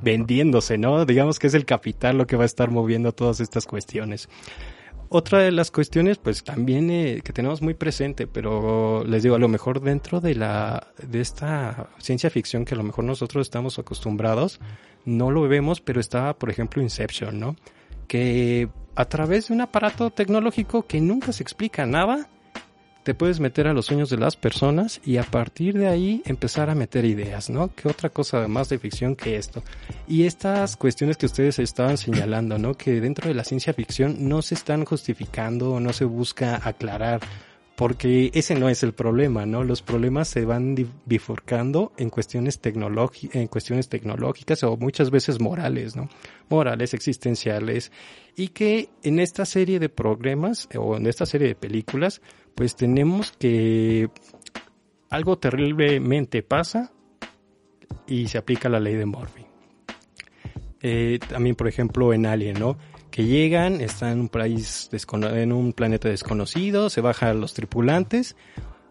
vendiéndose, ¿no? Digamos que es el capital lo que va a estar moviendo todas estas cuestiones. Otra de las cuestiones, pues también eh, que tenemos muy presente, pero les digo, a lo mejor dentro de la, de esta ciencia ficción que a lo mejor nosotros estamos acostumbrados, no lo vemos, pero está, por ejemplo, Inception, ¿no? Que a través de un aparato tecnológico que nunca se explica nada, te puedes meter a los sueños de las personas y a partir de ahí empezar a meter ideas, ¿no? ¿Qué otra cosa más de ficción que esto? Y estas cuestiones que ustedes estaban señalando, ¿no? Que dentro de la ciencia ficción no se están justificando, no se busca aclarar porque ese no es el problema, ¿no? Los problemas se van bifurcando en cuestiones, en cuestiones tecnológicas o muchas veces morales, ¿no? Morales, existenciales, y que en esta serie de problemas o en esta serie de películas, pues tenemos que algo terriblemente pasa y se aplica la ley de Murphy. Eh, también, por ejemplo, en Alien, ¿no? que llegan, están en un país en un planeta desconocido, se bajan los tripulantes,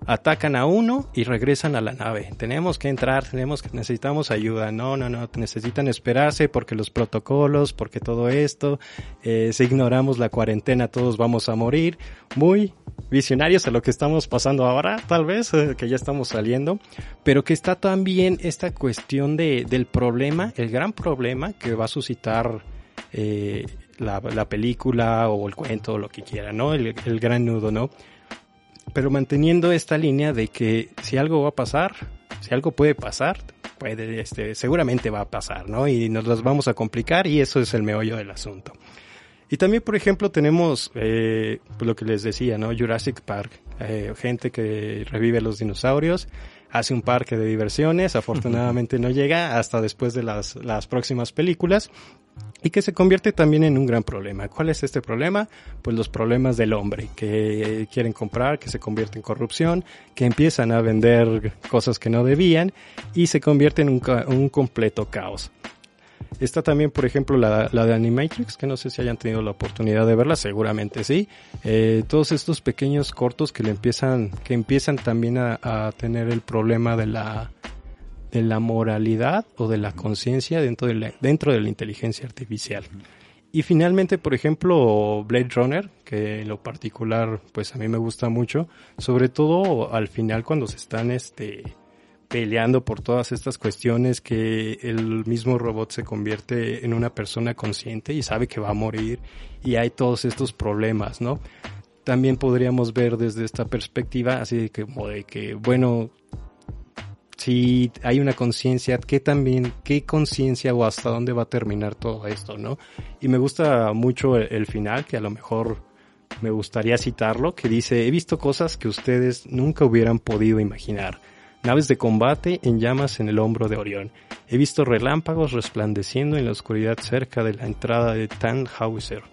atacan a uno y regresan a la nave. Tenemos que entrar, tenemos que necesitamos ayuda. No, no, no, necesitan esperarse porque los protocolos, porque todo esto, eh, si ignoramos la cuarentena todos vamos a morir. Muy visionarios a lo que estamos pasando ahora, tal vez, eh, que ya estamos saliendo, pero que está también esta cuestión de, del problema, el gran problema que va a suscitar eh, la, la, película o el cuento o lo que quiera, ¿no? El, el gran nudo, ¿no? Pero manteniendo esta línea de que si algo va a pasar, si algo puede pasar, puede, este, seguramente va a pasar, ¿no? Y nos las vamos a complicar y eso es el meollo del asunto. Y también, por ejemplo, tenemos eh, lo que les decía, ¿no? Jurassic Park. Eh, gente que revive los dinosaurios, hace un parque de diversiones, afortunadamente no llega hasta después de las, las próximas películas, y que se convierte también en un gran problema. ¿Cuál es este problema? Pues los problemas del hombre, que quieren comprar, que se convierte en corrupción, que empiezan a vender cosas que no debían y se convierte en un, completo caos. Está también, por ejemplo, la, la, de Animatrix, que no sé si hayan tenido la oportunidad de verla, seguramente sí. Eh, todos estos pequeños cortos que le empiezan, que empiezan también a tener el problema de la, de la moralidad o de la conciencia dentro de la, dentro de la inteligencia artificial. Y finalmente, por ejemplo, Blade Runner, que en lo particular, pues a mí me gusta mucho, sobre todo al final cuando se están este peleando por todas estas cuestiones que el mismo robot se convierte en una persona consciente y sabe que va a morir y hay todos estos problemas, ¿no? También podríamos ver desde esta perspectiva así de que, como de que, bueno, si hay una conciencia, ¿qué también, qué conciencia o hasta dónde va a terminar todo esto, no? Y me gusta mucho el, final, que a lo mejor me gustaría citarlo, que dice, he visto cosas que ustedes nunca hubieran podido imaginar. Naves de combate en llamas en el hombro de Orión. He visto relámpagos resplandeciendo en la oscuridad cerca de la entrada de Tannhauser.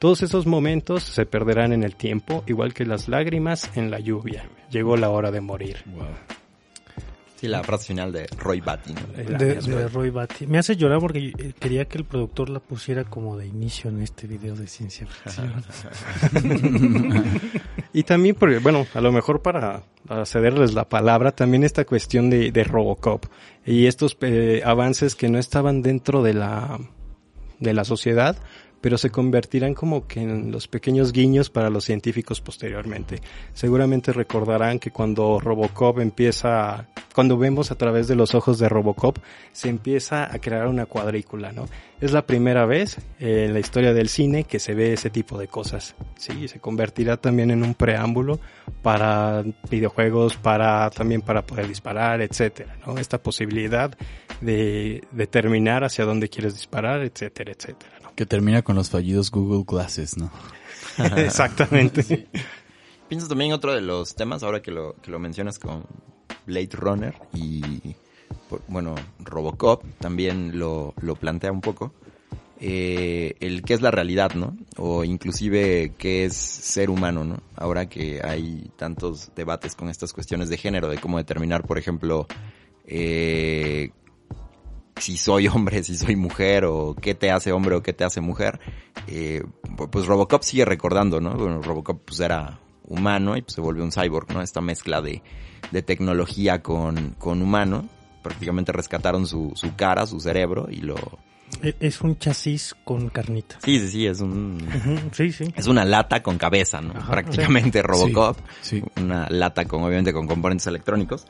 Todos esos momentos se perderán en el tiempo, igual que las lágrimas en la lluvia. Llegó la hora de morir. Sí, la frase final de Roy Batty. ¿no? De, de Roy Batty. Me hace llorar porque eh, quería que el productor la pusiera como de inicio en este video de ciencia ficción. y también, porque, bueno, a lo mejor para, para cederles la palabra, también esta cuestión de, de Robocop y estos eh, avances que no estaban dentro de la, de la sociedad, pero se convertirán como que en los pequeños guiños para los científicos posteriormente. Seguramente recordarán que cuando Robocop empieza, cuando vemos a través de los ojos de Robocop, se empieza a crear una cuadrícula, ¿no? Es la primera vez en la historia del cine que se ve ese tipo de cosas. Sí, se convertirá también en un preámbulo para videojuegos, para también para poder disparar, etcétera, ¿no? Esta posibilidad de determinar hacia dónde quieres disparar, etcétera, etcétera. ¿no? Que termina con los fallidos Google Glasses, ¿no? Exactamente. Sí. Pienso también otro de los temas, ahora que lo, que lo mencionas con Blade Runner y, bueno, Robocop también lo, lo plantea un poco. Eh, el qué es la realidad, ¿no? O inclusive qué es ser humano, ¿no? Ahora que hay tantos debates con estas cuestiones de género, de cómo determinar, por ejemplo, eh, si soy hombre, si soy mujer, o qué te hace hombre o qué te hace mujer, eh, pues Robocop sigue recordando, ¿no? Bueno, Robocop pues era humano y pues se volvió un cyborg, ¿no? Esta mezcla de, de tecnología con, con humano. Prácticamente rescataron su, su cara, su cerebro y lo... Es un chasis con carnita. Sí, sí, sí, es un... Sí, sí. Es una lata con cabeza, ¿no? Ajá, Prácticamente Robocop. Sí, sí. Una lata con, obviamente, con componentes electrónicos.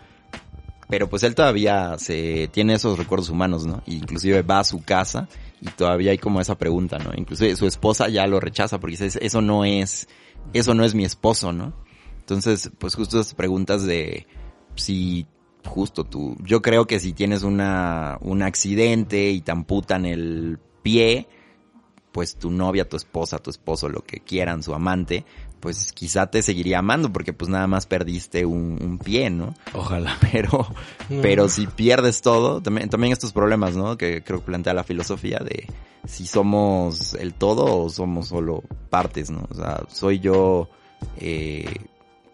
Pero pues él todavía se tiene esos recuerdos humanos, ¿no? Inclusive va a su casa y todavía hay como esa pregunta, ¿no? Inclusive su esposa ya lo rechaza porque dice, eso no es, eso no es mi esposo, ¿no? Entonces, pues justo esas preguntas de si justo tú, yo creo que si tienes una, un accidente y te amputan el pie, pues tu novia, tu esposa, tu esposo, lo que quieran, su amante, pues quizá te seguiría amando porque pues nada más perdiste un, un pie, ¿no? Ojalá. Pero, pero si pierdes todo, también, también estos problemas, ¿no? Que creo que plantea la filosofía de si somos el todo o somos solo partes, ¿no? O sea, soy yo, eh,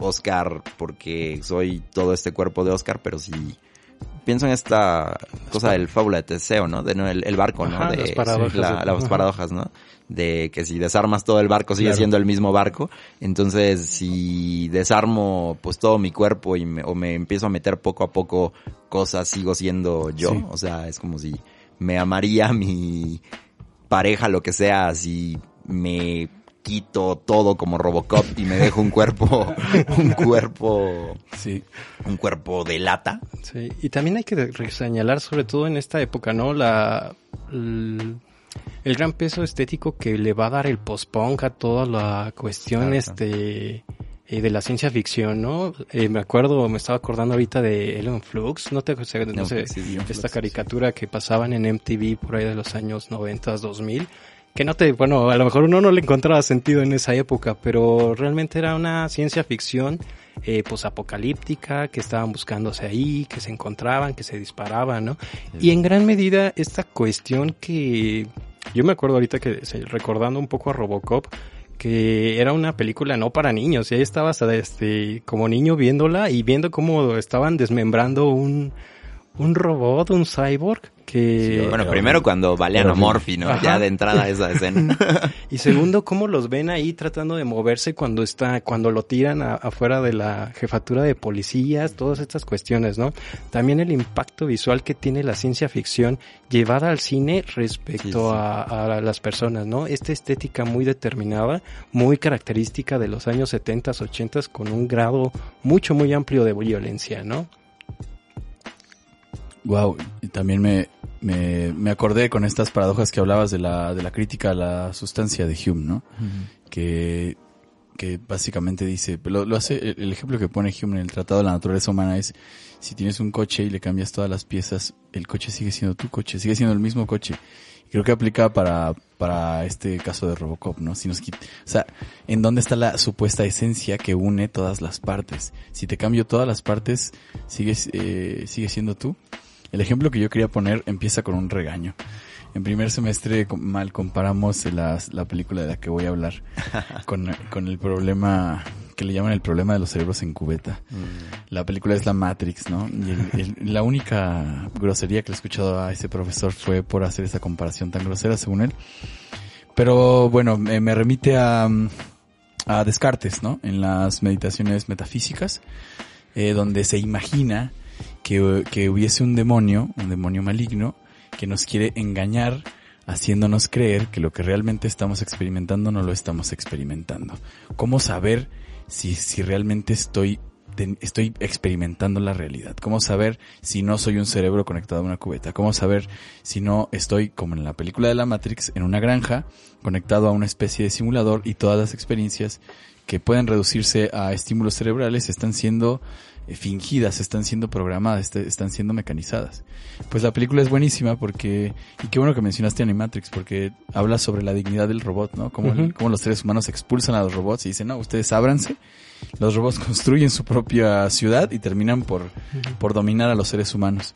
Oscar porque soy todo este cuerpo de Oscar, pero si pienso en esta cosa del fábula de Teseo, ¿no? De ¿no? El, el, barco, ¿no? Ajá, de las paradojas. la- las paradojas, ¿no? De que si desarmas todo el barco sigue Claro. siendo el mismo barco. Entonces, si desarmo pues todo mi cuerpo y me, o me empiezo a meter poco a poco cosas, sigo siendo yo. Sí. O sea, es como si me amaría mi pareja, lo que sea, si me quito todo como Robocop y me dejo un cuerpo, un cuerpo, Sí. un cuerpo de lata. Sí, y también hay que señalar, sobre todo en esta época, ¿no? La, el, el gran peso estético que le va a dar el post-punk a toda la cuestión, Exacto. este, eh, de la ciencia ficción, ¿no? Eh, me acuerdo, me estaba acordando ahorita de Elon Flux, no te, no sé, No, sé, sí, esta Flux, caricatura que pasaban en MTV por ahí de los años 90, 2000, que no te, bueno, a lo mejor uno no le encontraba sentido en esa época, pero realmente era una ciencia ficción eh, posapocalíptica, que estaban buscándose ahí, que se encontraban, que se disparaban, ¿no? Y en gran medida esta cuestión que yo me acuerdo ahorita que recordando un poco a Robocop, que era una película no para niños, y ahí estabas este, como niño viéndola y viendo cómo estaban desmembrando un, un robot, un cyborg, que... Bueno, primero cuando balean a. Morphy, ¿no? Ajá. Ya de entrada esa escena. Y segundo, cómo los ven ahí tratando de moverse cuando está, cuando lo tiran a- afuera de la jefatura de policías, todas estas cuestiones, ¿no? También el impacto visual que tiene la ciencia ficción llevada al cine respecto Sí, sí. A, a las personas, ¿no? Esta estética muy determinada, muy característica de los años 70, 80 con un grado mucho, muy amplio de violencia, ¿no? Wow, y también me, me, me acordé con estas paradojas que hablabas de la, de la crítica a la sustancia de Hume, ¿no? Que, que básicamente dice, lo, lo hace, el el ejemplo que pone Hume en el Tratado de la Naturaleza Humana es, si tienes un coche y le cambias todas las piezas, el coche sigue siendo tu coche, sigue siendo el mismo coche. Creo que aplica para, para este caso de Robocop, ¿no? Si nos quit- o sea, ¿en dónde está la supuesta esencia que une todas las partes? Si te cambio todas las partes, sigues, eh, sigue siendo tú. El ejemplo que yo quería poner empieza con un regaño. En primer semestre mal comparamos las- la película de la que voy a hablar con, con el problema que le llaman el problema de los cerebros en cubeta. La película es La Matrix, ¿no? Y el- el- la única grosería que le he escuchado a ese profesor fue por hacer esa comparación tan grosera, según él. Pero bueno, me, me remite a, mm, a Descartes, ¿no? En las meditaciones metafísicas, eh, donde se imagina que, que hubiese un demonio, un demonio maligno, que nos quiere engañar haciéndonos creer que lo que realmente estamos experimentando no lo estamos experimentando. ¿Cómo saber si, si realmente estoy, estoy experimentando la realidad? ¿Cómo saber si no soy un cerebro conectado a una cubeta? ¿Cómo saber si no estoy, como en la película de la Matrix, en una granja, conectado a una especie de simulador y todas las experiencias que pueden reducirse a estímulos cerebrales están siendo fingidas, están siendo programadas, este- están siendo mecanizadas. Pues la película es buenísima porque, y qué bueno que mencionaste Animatrix, porque habla sobre la dignidad del robot, ¿no? Cómo los seres humanos expulsan a los robots y dicen, no, ustedes ábranse. Los robots construyen su propia ciudad y terminan por, por dominar a los seres humanos.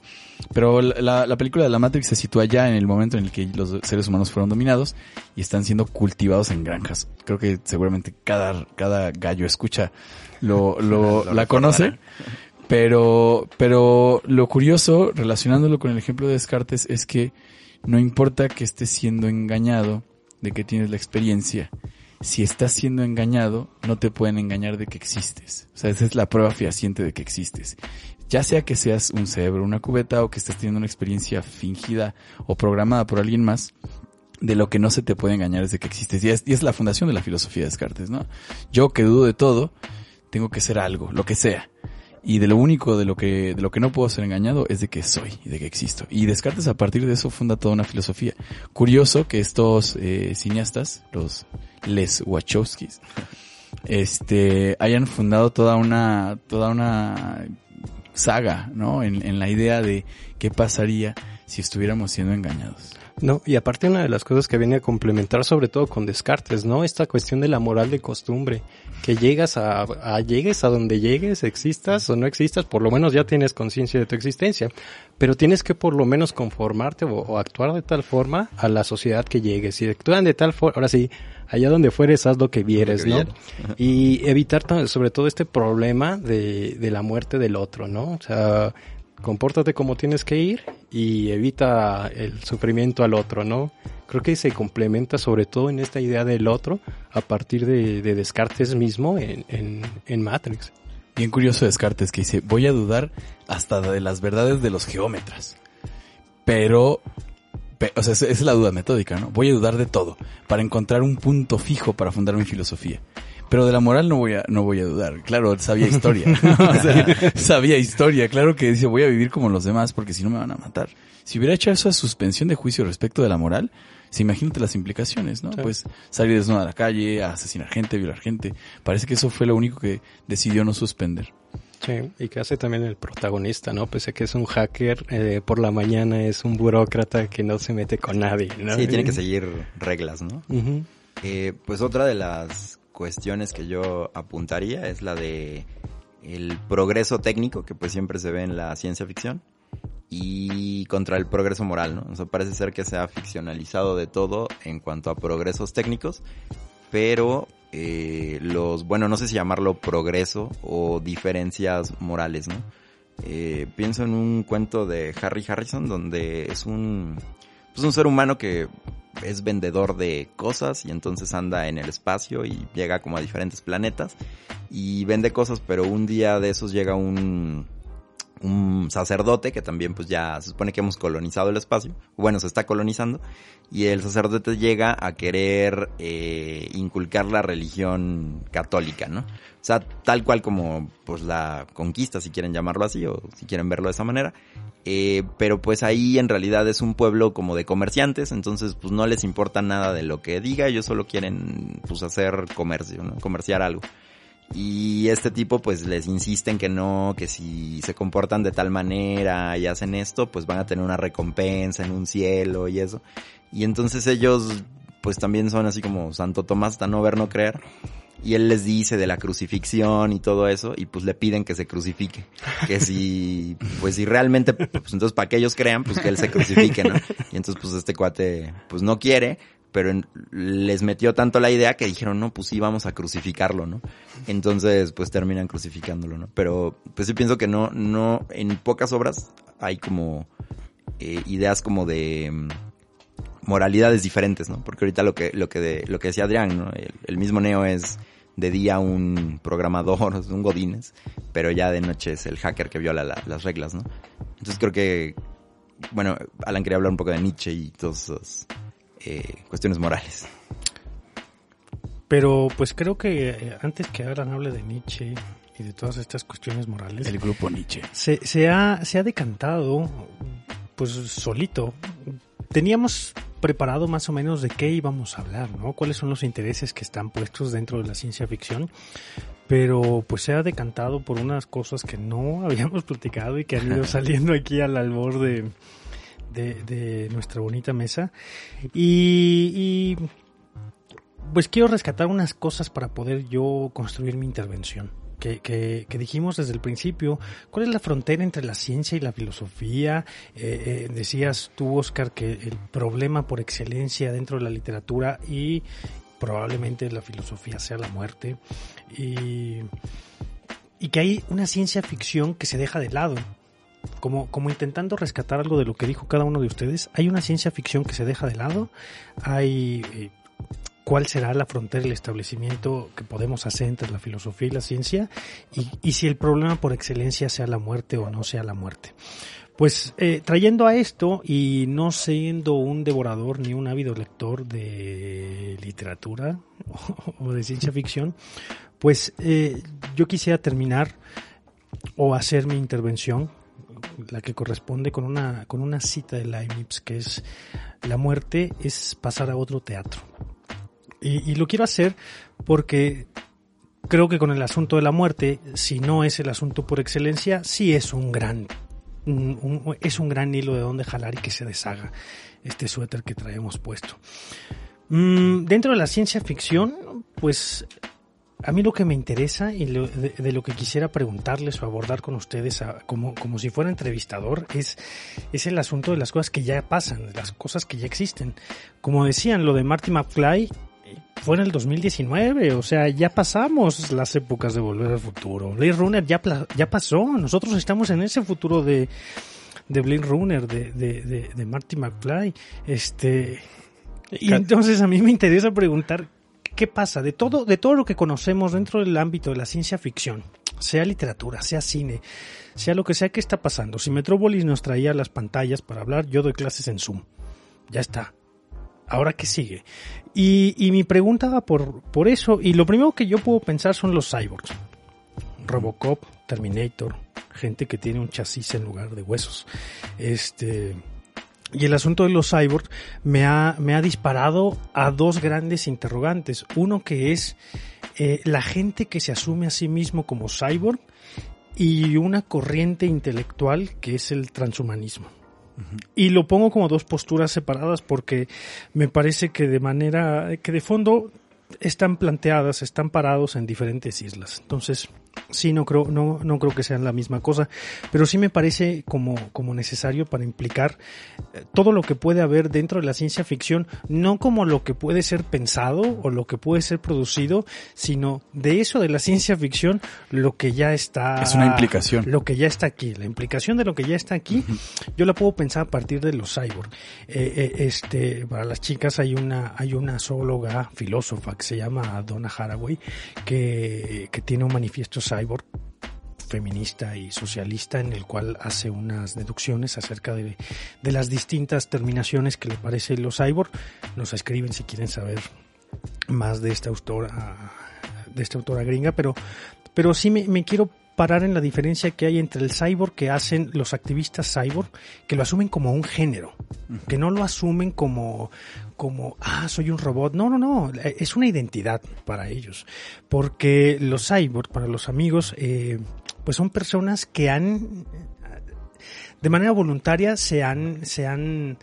Pero la- la, la película de la Matrix se sitúa ya en el momento en el que los seres humanos fueron dominados y están siendo cultivados en granjas. Creo que seguramente cada, cada gallo escucha lo, lo, Lo la conoce. Pero, pero lo curioso, relacionándolo con el ejemplo de Descartes, es que no importa que estés siendo engañado de que tienes la experiencia, si estás siendo engañado, no te pueden engañar de que existes. O sea, esa es la prueba fehaciente de que existes. Ya sea que seas un cerebro, una cubeta, o que estés teniendo una experiencia fingida o programada por alguien más, de lo que no se te puede engañar es de que existes. Y es, y es la fundación de la filosofía de Descartes, ¿no? Yo que dudo de todo, tengo que ser algo, lo que sea. Y de lo único de lo que, de lo que no puedo ser engañado es de que soy y de que existo. Y Descartes a partir de eso funda toda una filosofía. Curioso que estos eh, cineastas, los Les Wachowskis, este, hayan fundado toda una, toda una saga, ¿no? En, en la idea de qué pasaría si estuviéramos siendo engañados. No, y aparte una de las cosas que viene a complementar sobre todo con Descartes, ¿no? Esta cuestión de la moral de costumbre, que llegas a, a llegues a donde llegues, existas o no existas, por lo menos ya tienes conciencia de tu existencia, pero tienes que por lo menos conformarte o, o actuar de tal forma a la sociedad que llegues y actúan de tal forma, ahora sí, allá donde fueres haz lo que vieres, ¿no? Y evitar sobre todo este problema de, de la muerte del otro, ¿no? O sea, compórtate como tienes que ir y evita el sufrimiento al otro, ¿no? Creo que se complementa sobre todo en esta idea del otro a partir de, de Descartes mismo en, en, Matrix. Bien curioso Descartes que dice, voy a dudar hasta de las verdades de los geómetras. Pero, pe- o sea, es la duda metódica, ¿no? Voy a dudar de todo para encontrar un punto fijo para fundar mi filosofía. Pero de la moral no voy a, no voy a dudar. Claro, sabía historia. o sea, sabía historia. Claro que dice, voy a vivir como los demás porque si no me van a matar. Si hubiera hecho esa suspensión de juicio respecto de la moral, se imagínate las implicaciones, ¿no? Sí. Pues salir desnudo a la calle, a asesinar gente, violar gente. Parece que eso fue lo único que decidió no suspender. Sí, y que hace también el protagonista, ¿no? Pese a que es un hacker, eh, por la mañana es un burócrata que no se mete con nadie, ¿no? Sí, tiene que seguir reglas, ¿no? Eh, pues otra de las cuestiones que yo apuntaría es la de el progreso técnico que pues siempre se ve en la ciencia ficción y contra el progreso moral, ¿no? O sea, parece ser que se ha ficcionalizado de todo en cuanto a progresos técnicos, pero eh, los, bueno, no sé si llamarlo progreso o diferencias morales, ¿no? Eh, pienso en un cuento de Harry Harrison donde es un, pues un ser humano que es vendedor de cosas y entonces anda en el espacio y llega como a diferentes planetas y vende cosas, pero un día de esos llega un, un sacerdote que también pues ya se supone que hemos colonizado el espacio, bueno, se está colonizando, y el sacerdote llega a querer eh, inculcar la religión católica, ¿no? Sea, tal cual como pues la conquista, si quieren llamarlo así, o si quieren verlo de esa manera. Eh, pero pues ahí en realidad es un pueblo como de comerciantes, entonces pues no les importa nada de lo que diga, ellos solo quieren pues hacer comercio, ¿no? Comerciar algo. Y este tipo pues les insisten que no, que si se comportan de tal manera y hacen esto, pues van a tener una recompensa en un cielo y eso. Y entonces ellos pues también son así como Santo Tomás, hasta no ver, no creer. Y él les dice de la crucifixión y todo eso, y pues le piden que se crucifique. Que si, pues si realmente, pues entonces para que ellos crean, pues que él se crucifique, ¿no? Y entonces pues este cuate, pues no quiere, pero en- les metió tanto la idea que dijeron, no, pues sí, vamos a crucificarlo, ¿no? Entonces, pues terminan crucificándolo, ¿no? Pero, pues sí pienso que no, no, en pocas obras hay como eh, ideas como de mm, moralidades diferentes, ¿no? Porque ahorita lo que, lo que, de- lo que decía Adrián, ¿no? El, el mismo Neo es de día un programador, un godines, pero ya de noche es el hacker que viola la- las reglas, ¿no? Entonces creo que, bueno, Alan quería hablar un poco de Nietzsche y todas esas eh, cuestiones morales. Pero pues creo que eh, antes que Alan hable de Nietzsche y de todas estas cuestiones morales, El grupo Nietzsche. se, se, ha, se ha decantado pues solito. Teníamos preparado más o menos de qué íbamos a hablar, ¿no? Cuáles son los intereses que están puestos dentro de la ciencia ficción. Pero pues se ha decantado por unas cosas que no habíamos platicado y que han ido saliendo aquí al albor de, de, de nuestra bonita mesa. Y, y pues quiero rescatar unas cosas para poder yo construir mi intervención. Que, que, que dijimos desde el principio, ¿cuál es la frontera entre la ciencia y la filosofía? Eh, eh, decías tú, Oscar, que el problema por excelencia dentro de la literatura y probablemente la filosofía sea la muerte. Y, y que hay una ciencia ficción que se deja de lado. Como, como intentando rescatar algo de lo que dijo cada uno de ustedes, hay una ciencia ficción que se deja de lado, hay eh, cuál será la frontera, el establecimiento que podemos hacer entre la filosofía y la ciencia, y, y si el problema por excelencia sea la muerte o no sea la muerte. Pues eh, trayendo a esto y no siendo un devorador ni un ávido lector de literatura o de ciencia ficción, pues eh, yo quisiera terminar o hacer mi intervención, la que corresponde con una, con una cita de Leibniz, que es la muerte es pasar a otro teatro. Y, lo quiero hacer porque creo que con el asunto de la muerte, si no es el asunto por excelencia, sí es un gran, un- es un gran hilo de donde jalar y que se deshaga este suéter que traemos puesto. Mm, dentro de la ciencia ficción, pues a mí lo que me interesa y lo- de, lo que quisiera preguntarles o abordar con ustedes como, como si fuera entrevistador es, es el asunto de las cosas que ya pasan, las cosas que ya existen. Como decían, lo de Marty McFly fue en el 2019, o sea, ya pasamos las épocas de volver al futuro. Blade Runner ya, ya pasó, nosotros estamos en ese futuro de, de Blade Runner, de, de, de, de Marty McFly. Este, y entonces a mí me interesa preguntar qué pasa de todo, de todo lo que conocemos dentro del ámbito de la ciencia ficción, sea literatura, sea cine, sea lo que sea que está pasando. Si Metrópolis nos traía las pantallas para hablar, yo doy clases en Zoom. Ya está. Ahora qué sigue. Y, y mi pregunta va por, por eso, y lo primero que yo puedo pensar son los cyborgs. Robocop, Terminator, gente que tiene un chasis en lugar de huesos. Este, y el asunto de los cyborgs me ha, me ha disparado a dos grandes interrogantes. Uno que es eh, la gente que se asume a sí mismo como cyborg y una corriente intelectual que es el transhumanismo. Y lo pongo como dos posturas separadas porque me parece que de manera, que de fondo están planteadas, están parados en diferentes islas. Entonces, sí, no creo, no, no creo que sean la misma cosa, pero sí me parece como, como necesario para implicar eh, todo lo que puede haber dentro de la ciencia ficción, no como lo que puede ser pensado o lo que puede ser producido, sino de eso de la ciencia ficción, lo que ya está. Es una implicación. Lo que ya está aquí. La implicación de lo que ya está aquí, yo la puedo pensar a partir de los cyborg. Eh, eh, este, para las chicas hay una, hay una zoóloga filósofa que se llama Donna Haraway, que, que tiene un manifiesto cyborg feminista y socialista en el cual hace uunas deducciones acerca de, de las distintas terminaciones que le parecen los cyborg. Nos escriben si quieren saber más de esta autora, de esta autora gringa, pero, pero sí me, me quiero parar en la diferencia que hay entre el cyborg que hacen los activistas cyborg, que lo asumen como un género, que no lo asumen como, como, ah, soy un robot. No, no, no, es una identidad para ellos. Porque los cyborg, para los amigos, eh, pues son personas que han, de manera voluntaria, se han, se han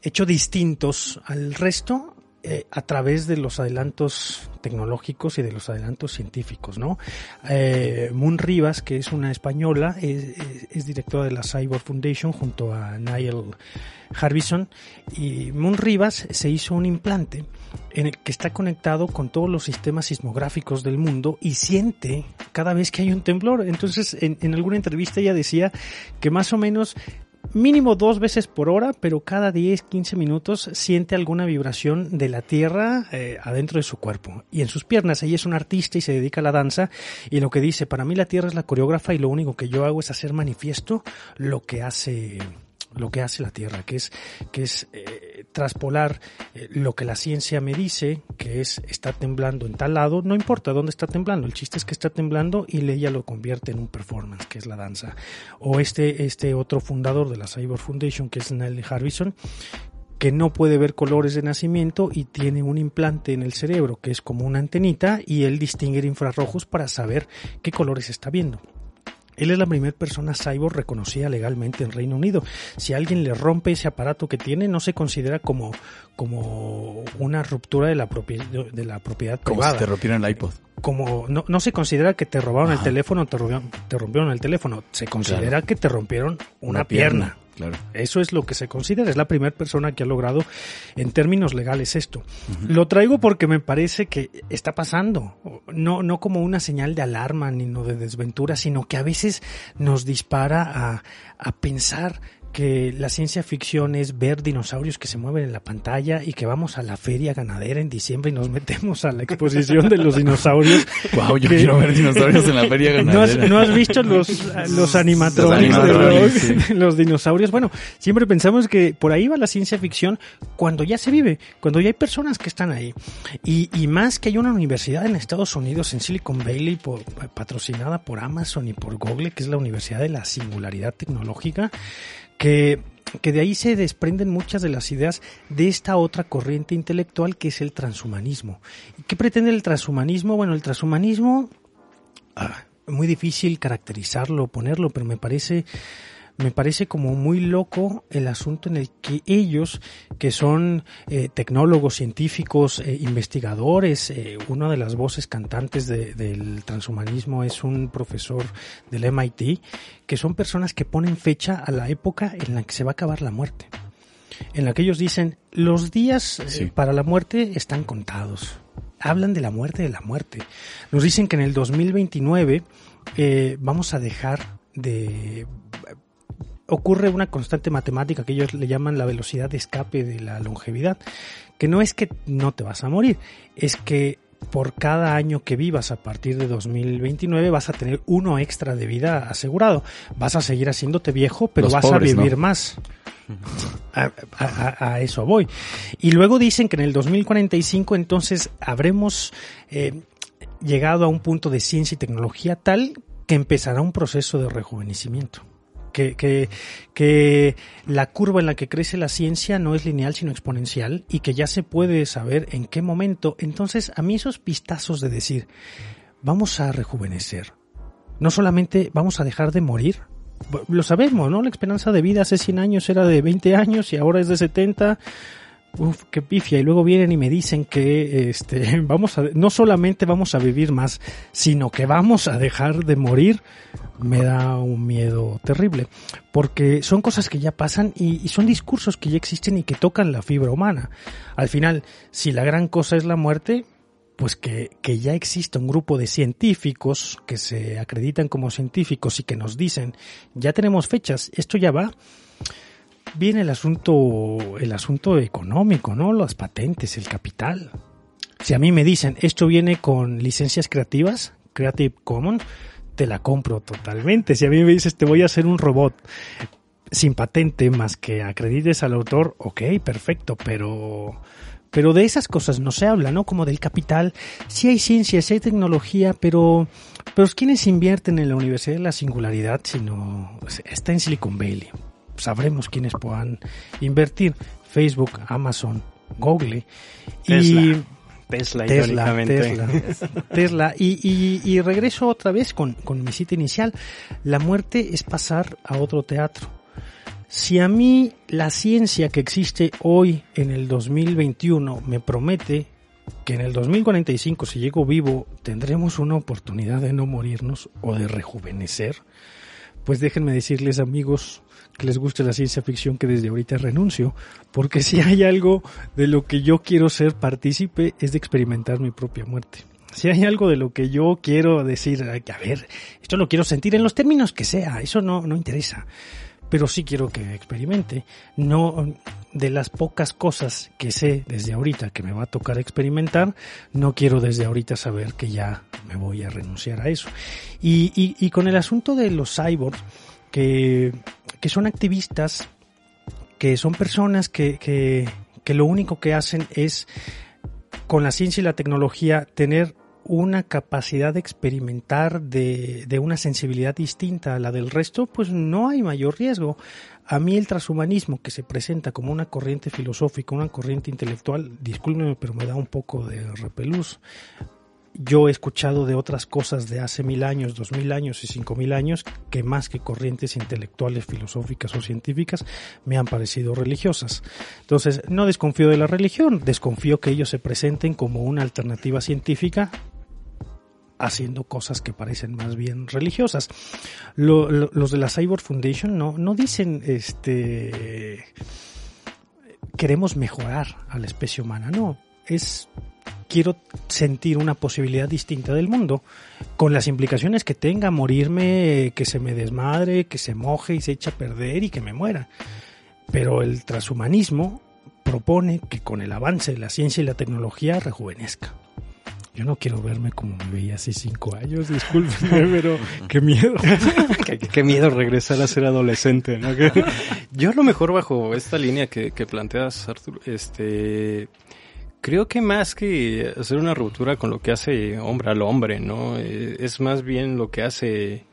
hecho distintos al resto eh, a través de los adelantos tecnológicos y de los adelantos científicos, ¿no? Eh, Moon Rivas, que es una española, es, directora de la Cyber Foundation junto a Niall Harbison y Moon Rivas se hizo un implante en el que está conectado con todos los sistemas sismográficos del mundo y siente cada vez que hay un temblor. Entonces, en, en alguna entrevista ella decía que más o menos mínimo dos veces por hora, pero cada 10, 15 minutos siente alguna vibración de la tierra eh, adentro de su cuerpo y en sus piernas. Ella es un artista y se dedica a la danza y lo que dice, para mí la tierra es la coreógrafa y lo único que yo hago es hacer manifiesto lo que hace lo que hace la Tierra, que es, que es eh, traspolar eh, lo que la ciencia me dice, que es está temblando en tal lado, no importa dónde está temblando, el chiste es que está temblando y ella lo convierte en un performance, que es la danza. O este, este otro fundador de la Cyber Foundation, que es Nelly Harbison, que no puede ver colores de nacimiento y tiene un implante en el cerebro que es como una antenita y él distingue infrarrojos para saber qué colores está viendo. Él es la primera persona cyborg reconocida legalmente en Reino Unido. Si alguien le rompe ese aparato que tiene, no se considera como, como una ruptura de la, propiedad de la propiedad como privada. si te rompieran el iPod. Como no, no se considera que te robaron el teléfono, te rompieron, te rompieron el teléfono. Se considera que te rompieron una, pierna. Claro. Eso es lo que se considera. Es la primera persona que ha logrado en términos legales esto. Lo traigo porque me parece que está pasando. No, no como una señal de alarma ni no de desventura, sino que a veces nos dispara a, a pensar que la ciencia ficción es ver dinosaurios que se mueven en la pantalla y que vamos a la feria ganadera en diciembre y nos metemos a la exposición de los dinosaurios. Wow, yo quiero ver dinosaurios en la feria ganadera. ¿No has, visto los, los animatronics, de los, dinosaurios? Bueno, siempre pensamos que por ahí va la ciencia ficción cuando ya se vive, cuando ya hay personas que están ahí. Y, y más que hay una universidad en Estados Unidos, en Silicon Valley, por, patrocinada por Amazon y por Google, que es la Universidad de la Singularidad Tecnológica, que, que de ahí se desprenden muchas de las ideas de esta otra corriente intelectual que es el transhumanismo. ¿Qué pretende el transhumanismo? Bueno, el transhumanismo, ah, muy difícil caracterizarlo, ponerlo, pero me parece me parece como muy loco el asunto en el que ellos, que son eh, tecnólogos, científicos, eh, investigadores, eh, una de las voces cantantes del transhumanismo es un profesor del MIT, que son personas que ponen fecha a la época en la que se va a acabar la muerte. En la que ellos dicen, los días para la muerte están contados. Hablan de la muerte de la muerte. Nos dicen que en el 2029 vamos a dejar de ocurre una constante matemática que ellos le llaman la velocidad de escape de la longevidad, que no es que no te vas a morir, es que por cada año que vivas a partir de 2029 vas a tener uno extra de vida asegurado. Vas a seguir haciéndote viejo, pero vas a vivir más. A, eso voy. Y luego dicen que en el 2045 entonces habremos eh, llegado a un punto de ciencia y tecnología tal que empezará un proceso de rejuvenecimiento que, que, la curva en la que crece la ciencia no es lineal sino exponencial y que ya se puede saber en qué momento. Entonces, a mí esos pistazos de decir, vamos a rejuvenecer, no solamente vamos a dejar de morir, lo sabemos, ¿no? La esperanza de vida hace 100 años era de 20 años y ahora es de 70 uf, qué pifia. Y luego vienen y me dicen que este, vamos a, no solamente vamos a vivir más, sino que vamos a dejar de morir. Me da un miedo terrible. Porque son cosas que ya pasan y, y son discursos que ya existen y que tocan la fibra humana. Al final, si la gran cosa es la muerte, pues que, que, ya existe un grupo de científicos que se acreditan como científicos y que nos dicen, ya tenemos fechas, esto ya va, viene el asunto, el asunto económico, ¿no? Las patentes, el capital. Si a mí me dicen, esto viene con licencias creativas, Creative Commons, te la compro totalmente. Si a mí me dices, te voy a hacer un robot sin patente más que acredites al autor, ok, perfecto, pero, pero de esas cosas no se habla, ¿no? Como del capital. Sí hay ciencia, sí hay tecnología, pero, pero ¿quiénes invierten en la Universidad de la Singularidad? Sino, está en Silicon Valley sabremos quiénes puedan invertir. Facebook, Amazon, Google y Tesla, Tesla, Tesla, Y, y, regreso otra vez con, con mi cita inicial. La muerte es pasar a otro teatro. Si a mí la ciencia que existe hoy en el 2021 me promete que en el 2045, si llego vivo, tendremos una oportunidad de no morirnos o de rejuvenecer, pues déjenme decirles amigos que les guste la ciencia ficción que desde ahorita renuncio, porque si hay algo de lo que yo quiero ser partícipe es de experimentar mi propia muerte. Si hay algo de lo que yo quiero decir, a ver, esto lo quiero sentir en los términos que sea, eso no, no interesa pero sí quiero que experimente. No, de las pocas cosas que sé desde ahorita que me va a tocar experimentar, no quiero desde ahorita saber que ya me voy a renunciar a eso. Y, y, y con el asunto de los cyborgs, que, que son activistas, que son personas que, que, que lo único que hacen es, con la ciencia y la tecnología, tener una capacidad de experimentar de, de, una sensibilidad distinta a la del resto, pues no hay mayor riesgo. A mí el transhumanismo que se presenta como una corriente filosófica, una corriente intelectual, discúlpeme, pero me da un poco de repelús. Yo he escuchado de otras cosas de hace mil años, dos mil años y cinco mil años que más que corrientes intelectuales, filosóficas o científicas me han parecido religiosas. Entonces, no desconfío de la religión, desconfío que ellos se presenten como una alternativa científica haciendo cosas que parecen más bien religiosas. Lo, lo, los de la Cyborg Foundation no, no dicen este queremos mejorar a la especie humana, no, es quiero sentir una posibilidad distinta del mundo, con las implicaciones que tenga, morirme, que se me desmadre, que se moje y se eche a perder y que me muera. Pero el transhumanismo propone que con el avance de la ciencia y la tecnología rejuvenezca. Yo no quiero verme como me veía hace cinco años, discúlpenme, pero qué miedo. qué, qué, miedo regresar a ser adolescente, ¿no? Yo a lo mejor bajo esta línea que, que planteas, Arthur, este, creo que más que hacer una ruptura con lo que hace hombre al hombre, ¿no? Es más bien lo que hace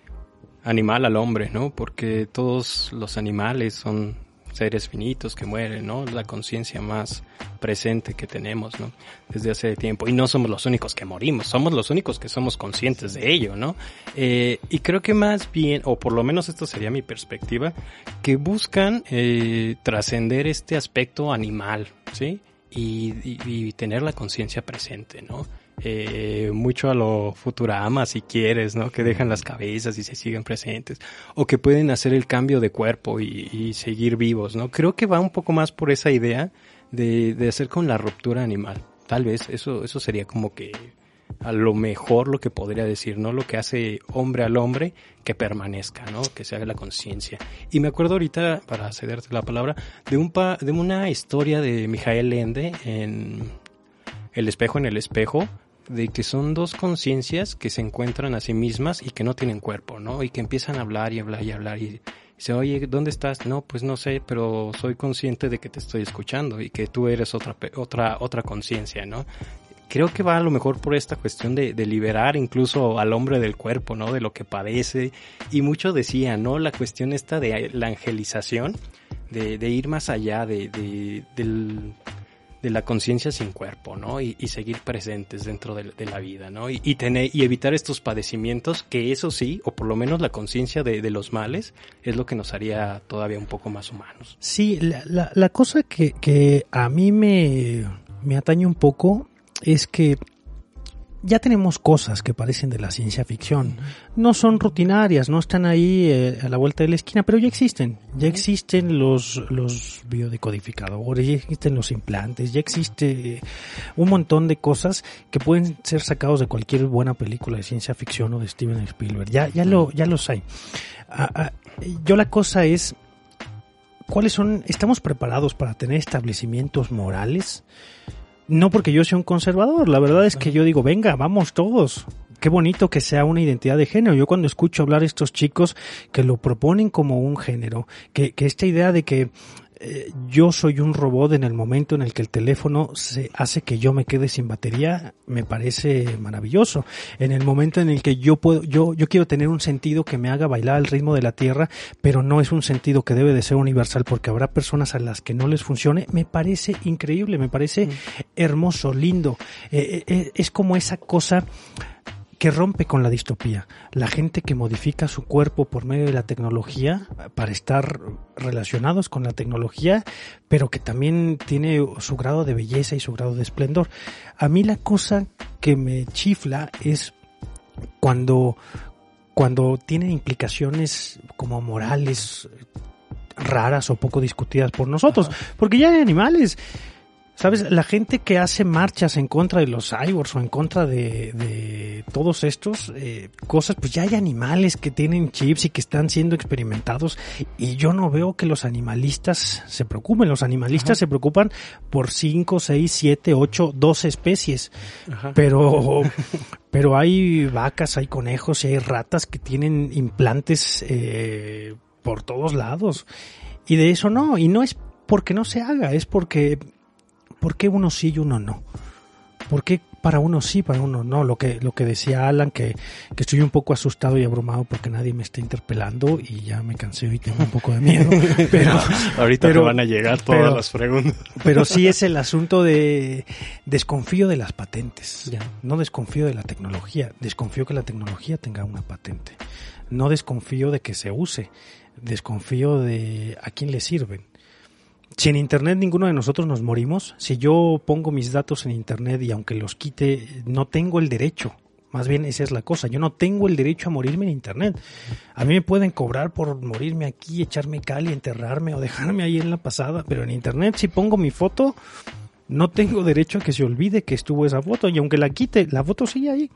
animal al hombre, ¿no? Porque todos los animales son seres finitos que mueren, ¿no? La conciencia más presente que tenemos, ¿no? Desde hace tiempo. Y no somos los únicos que morimos, somos los únicos que somos conscientes de ello, ¿no? Eh, y creo que más bien, o por lo menos esto sería mi perspectiva, que buscan eh, trascender este aspecto animal, ¿sí? Y, y, y tener la conciencia presente, ¿no? eh, mucho a lo Futurama, si quieres, ¿no? Que dejan las cabezas y se siguen presentes. O que pueden hacer el cambio de cuerpo y, y seguir vivos, ¿no? Creo que va un poco más por esa idea de, de hacer con la ruptura animal. Tal vez eso, eso sería como que a lo mejor lo que podría decir, ¿no? Lo que hace hombre al hombre que permanezca, ¿no? Que se haga la conciencia. Y me acuerdo ahorita, para cederte la palabra, de un pa, de una historia de Mijael Ende en El espejo en el espejo, de que son dos conciencias que se encuentran a sí mismas y que no tienen cuerpo, ¿no? Y que empiezan a hablar y hablar y hablar y dice, oye, ¿dónde estás? No, pues no sé, pero soy consciente de que te estoy escuchando y que tú eres otra, otra, otra conciencia, ¿no? Creo que va a lo mejor por esta cuestión de, liberar incluso al hombre del cuerpo, ¿no? De lo que padece. Y mucho decía, ¿no? La cuestión esta de la angelización, de, de ir más allá de, de la conciencia sin cuerpo, ¿no? Y, seguir presentes dentro de, la vida, ¿no? Y, evitar estos padecimientos, que eso sí, o por lo menos la conciencia de, los males, es lo que nos haría todavía un poco más humanos. Sí, la, la, la cosa que, que a mí me, me atañe un poco es que ya tenemos cosas que parecen de la ciencia ficción. No son rutinarias, no están ahí eh, a la vuelta de la esquina, pero ya existen. Ya existen los, los biodecodificadores, ya existen los implantes, ya existe un montón de cosas que pueden ser sacados de cualquier buena película de ciencia ficción o de Steven Spielberg. Ya, ya, lo, ya los hay. Ah, ah, yo la cosa es, ¿cuáles son, estamos preparados para tener establecimientos morales? No porque yo sea un conservador, la verdad es que yo digo, venga, vamos todos. Qué bonito que sea una identidad de género. Yo cuando escucho hablar a estos chicos que lo proponen como un género, que, que esta idea de que eh, yo soy un robot en el momento en el que el teléfono se hace que yo me quede sin batería, me parece maravilloso. En el momento en el que yo puedo, yo, yo quiero tener un sentido que me haga bailar al ritmo de la tierra, pero no es un sentido que debe de ser universal porque habrá personas a las que no les funcione, me parece increíble, me parece hermoso, lindo. Eh, eh, es como esa cosa que rompe con la distopía. La gente que modifica su cuerpo por medio de la tecnología para estar relacionados con la tecnología, pero que también tiene su grado de belleza y su grado de esplendor. A mí la cosa que me chifla es cuando, cuando tienen implicaciones como morales raras o poco discutidas por nosotros, porque ya hay animales ¿Sabes? La gente que hace marchas en contra de los cyborgs o en contra de, de todos estos eh, cosas, pues ya hay animales que tienen chips y que están siendo experimentados y yo no veo que los animalistas se preocupen. Los animalistas se preocupan por 5, 6, 7, 8, 12 especies. Pero, pero hay vacas, hay conejos y hay ratas que tienen implantes eh, por todos lados. Y de eso no, y no es porque no se haga, es porque ¿por qué uno sí y uno no? ¿Por qué para uno sí, para uno no? Lo que, lo que decía Alan, que, que estoy un poco asustado y abrumado porque nadie me está interpelando y ya me cansé y tengo un poco de miedo. Pero, Ahorita te van a llegar todas las preguntas. Pero sí es el asunto de desconfío de las patentes. No desconfío de la tecnología, desconfío que la tecnología tenga una patente. No desconfío de que se use, desconfío de a quién le sirven si en Internet ninguno de nosotros nos morimos, si yo pongo mis datos en Internet y aunque los quite, no tengo el derecho. Más bien esa es la cosa, yo no tengo el derecho a morirme en Internet. A mí me pueden cobrar por morirme aquí, echarme cal y enterrarme o dejarme ahí en la pasada, pero en Internet si pongo mi foto, no tengo derecho a que se olvide que estuvo esa foto y aunque la quite, la foto sigue ahí.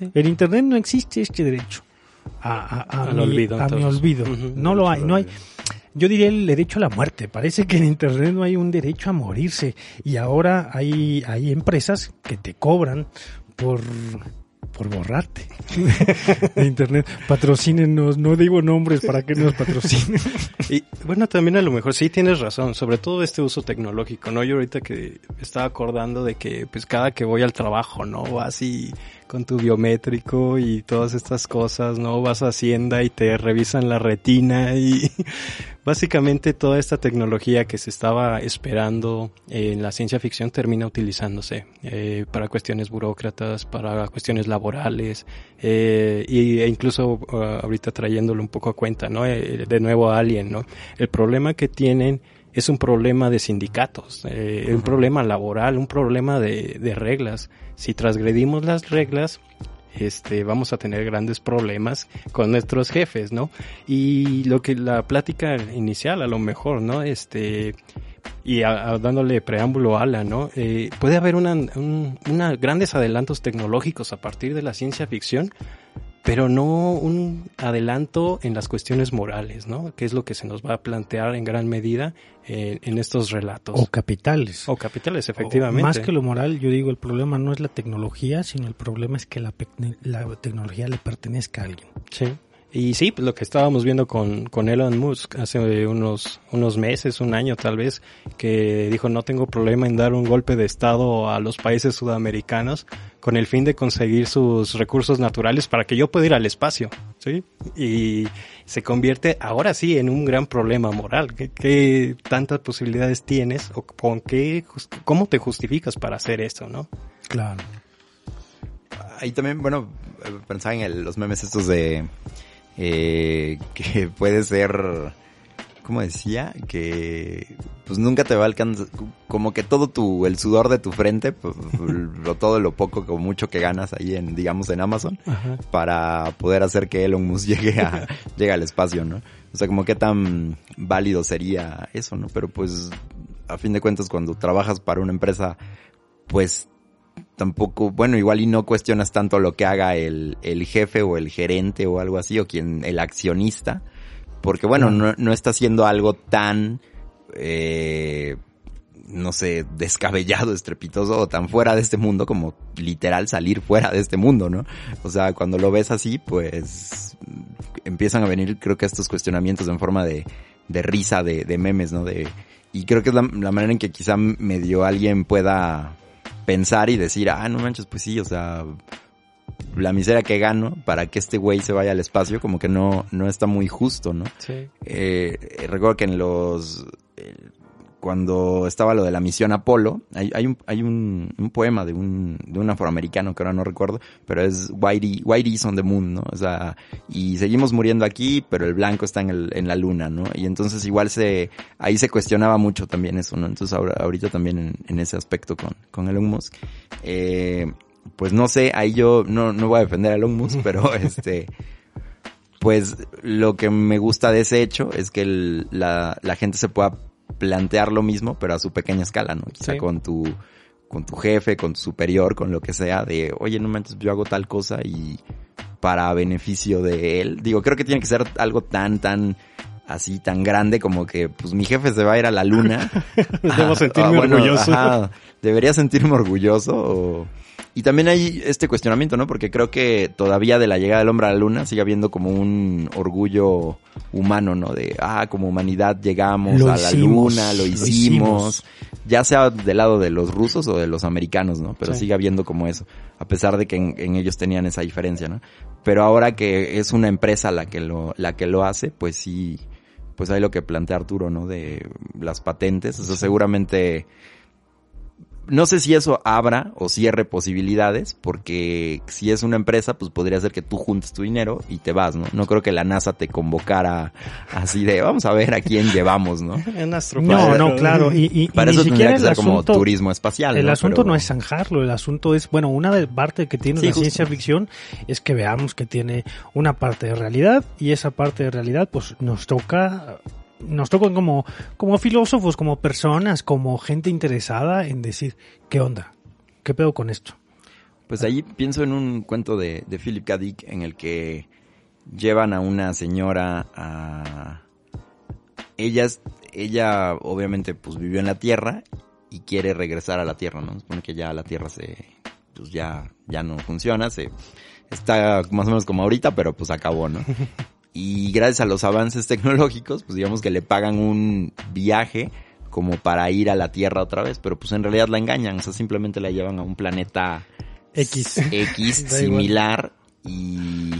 En Internet no existe este derecho a, a, mi, olvido, a mi olvido. No lo hay, no hay yo diría el derecho a la muerte. Parece que en Internet no hay un derecho a morirse. Y ahora hay, hay empresas que te cobran por, por borrarte de Internet. Patrocínenos, no digo nombres para que nos patrocinen. Y bueno, también a lo mejor sí tienes razón, sobre todo este uso tecnológico, ¿no? Yo ahorita que estaba acordando de que pues cada que voy al trabajo, ¿no? Vas y con tu biométrico y todas estas cosas, ¿no? Vas a Hacienda y te revisan la retina y básicamente toda esta tecnología que se estaba esperando en la ciencia ficción termina utilizándose eh, para cuestiones burócratas, para cuestiones laborales eh, e incluso uh, ahorita trayéndolo un poco a cuenta, ¿no? Eh, de nuevo a Alien, ¿no? El problema que tienen es un problema de sindicatos, eh, un problema laboral, un problema de, de, reglas. Si transgredimos las reglas, este, vamos a tener grandes problemas con nuestros jefes, ¿no? Y lo que la plática inicial, a lo mejor, ¿no? Este, y dándole preámbulo a Ala, ¿no? Eh, puede haber una, una grandes adelantos tecnológicos a partir de la ciencia ficción, pero no un adelanto en las cuestiones morales, ¿no? Que es lo que se nos va a plantear en gran medida eh, en estos relatos. O capitales. O capitales, efectivamente. más que lo moral, yo digo, el problema no es la tecnología, sino el problema es que la, la tecnología le pertenezca a alguien. Sí. Y sí, pues lo que estábamos viendo con, con Elon Musk hace unos, unos meses, un año tal vez, que dijo no tengo problema en dar un golpe de Estado a los países sudamericanos con el fin de conseguir sus recursos naturales para que yo pueda ir al espacio, ¿sí? Y se convierte ahora sí en un gran problema moral. ¿Qué, qué tantas posibilidades tienes o con qué, cómo te justificas para hacer eso, no? Claro. Ahí también, bueno, pensaba en el, los memes estos de eh, que puede ser, como decía, que pues nunca te va a alcanzar, como que todo tu, el sudor de tu frente, pues, lo, todo lo poco o mucho que ganas ahí en, digamos, en Amazon, para poder hacer que Elon Musk llegue a, llegue al espacio, ¿no? O sea, como qué tan válido sería eso, ¿no? Pero pues, a fin de cuentas, cuando trabajas para una empresa, pues tampoco, bueno, igual y no cuestionas tanto lo que haga el, el jefe o el gerente o algo así, o quien, el accionista, porque bueno, no, no está haciendo algo tan, eh, no sé, descabellado, estrepitoso o tan fuera de este mundo como literal salir fuera de este mundo, ¿no? O sea, cuando lo ves así, pues empiezan a venir, creo que estos cuestionamientos en forma de, de risa, de, de memes, ¿no? De, y creo que es la, la manera en que quizá medio alguien pueda pensar y decir, ah, no manches, pues sí, o sea, la miseria que gano para que este güey se vaya al espacio, como que no, no está muy justo, ¿no? Sí. Eh, recuerdo que en los, cuando estaba lo de la misión Apolo, hay, hay, un, hay un, un, poema de un, de un afroamericano que ahora no recuerdo, pero es Whitey, Whitey's on the Moon, ¿no? O sea, y seguimos muriendo aquí, pero el blanco está en, el, en la luna, ¿no? Y entonces igual se, ahí se cuestionaba mucho también eso, ¿no? Entonces ahora, ahorita también en, en ese aspecto con, con Elon Musk. Eh, pues no sé, ahí yo no, no voy a defender a Elon Musk, pero este, pues lo que me gusta de ese hecho es que el, la, la gente se pueda plantear lo mismo, pero a su pequeña escala, ¿no? Quizá con tu, con tu jefe, con tu superior, con lo que sea, de, oye, no manches, yo hago tal cosa y para beneficio de él. Digo, creo que tiene que ser algo tan, tan así, tan grande como que, pues mi jefe se va a ir a la luna. Debo sentirme ah, orgulloso. debería sentirme orgulloso o y también hay este cuestionamiento, ¿no? Porque creo que todavía de la llegada del hombre a la luna sigue habiendo como un orgullo humano, ¿no? De, ah, como humanidad llegamos a la luna, lo hicimos, Ya sea del lado de los rusos o de los americanos, ¿no? Pero sigue habiendo como eso. A pesar de que en, ellos tenían esa diferencia, ¿no? Pero ahora que es una empresa la que lo, la que lo hace, pues sí, pues hay lo que plantea Arturo, ¿no? De las patentes. O sea, seguramente no sé si eso abra o cierre posibilidades, porque si es una empresa, pues podría ser que tú juntes tu dinero y te vas, ¿no? No creo que la NASA te convocara así de, vamos a ver a quién llevamos, ¿no? no, no, claro. Y, y, Para eso tendría que ser como turismo espacial. El asunto no es zanjarlo, el asunto es, bueno, una de parte que tiene la ciencia ficción es que veamos que tiene una parte de realidad y esa parte de realidad, pues nos toca nos tocan como, como filósofos, como personas, como gente interesada en decir, ¿qué onda? ¿Qué pedo con esto? Pues ahí pienso en un cuento de, de Philip K. Dick en el que llevan a una señora a... Ella, ella obviamente pues vivió en la Tierra y quiere regresar a la Tierra, ¿no? Supone que ya la Tierra se... pues ya, ya no funciona, se... Está más o menos como ahorita, pero pues acabó, ¿no? y gracias a los avances tecnológicos, pues digamos que le pagan un viaje como para ir a la Tierra otra vez, pero pues en realidad la engañan, o sea, simplemente la llevan a un planeta X, X similar y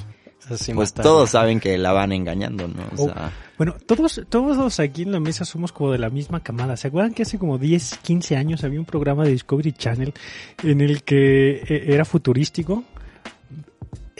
pues todos saben que la van engañando, ¿no? O oh, sea, bueno, todos, todos aquí en la mesa somos como de la misma camada. ¿Se acuerdan que hace como 10, 15 años había un programa de Discovery Channel en el que eh, era futurístico?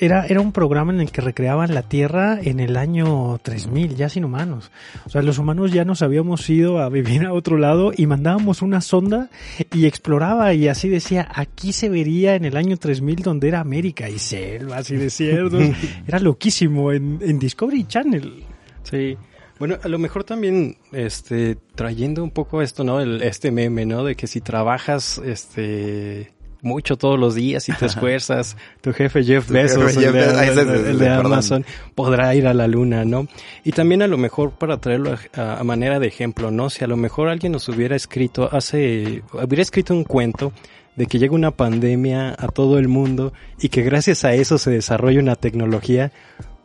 Era, era un programa en el que recreaban la Tierra en el año 3000, ya sin humanos. O sea, los humanos ya nos habíamos ido a vivir a otro lado y mandábamos una sonda y exploraba y así decía, aquí se vería en el año 3000 donde era América y selvas y desiertos. era loquísimo en, en Discovery Channel. Sí. Bueno, a lo mejor también, este, trayendo un poco esto, ¿no? El, este meme, ¿no? De que si trabajas, este, mucho todos los días y te esfuerzas, tu jefe Jeff Bezos, el, de, Amazon, podrá ir a la luna, ¿no? Y también a lo mejor para traerlo a, manera de ejemplo, ¿no? Si a lo mejor alguien nos hubiera escrito hace, hubiera escrito un cuento de que llega una pandemia a todo el mundo y que gracias a eso se desarrolla una tecnología,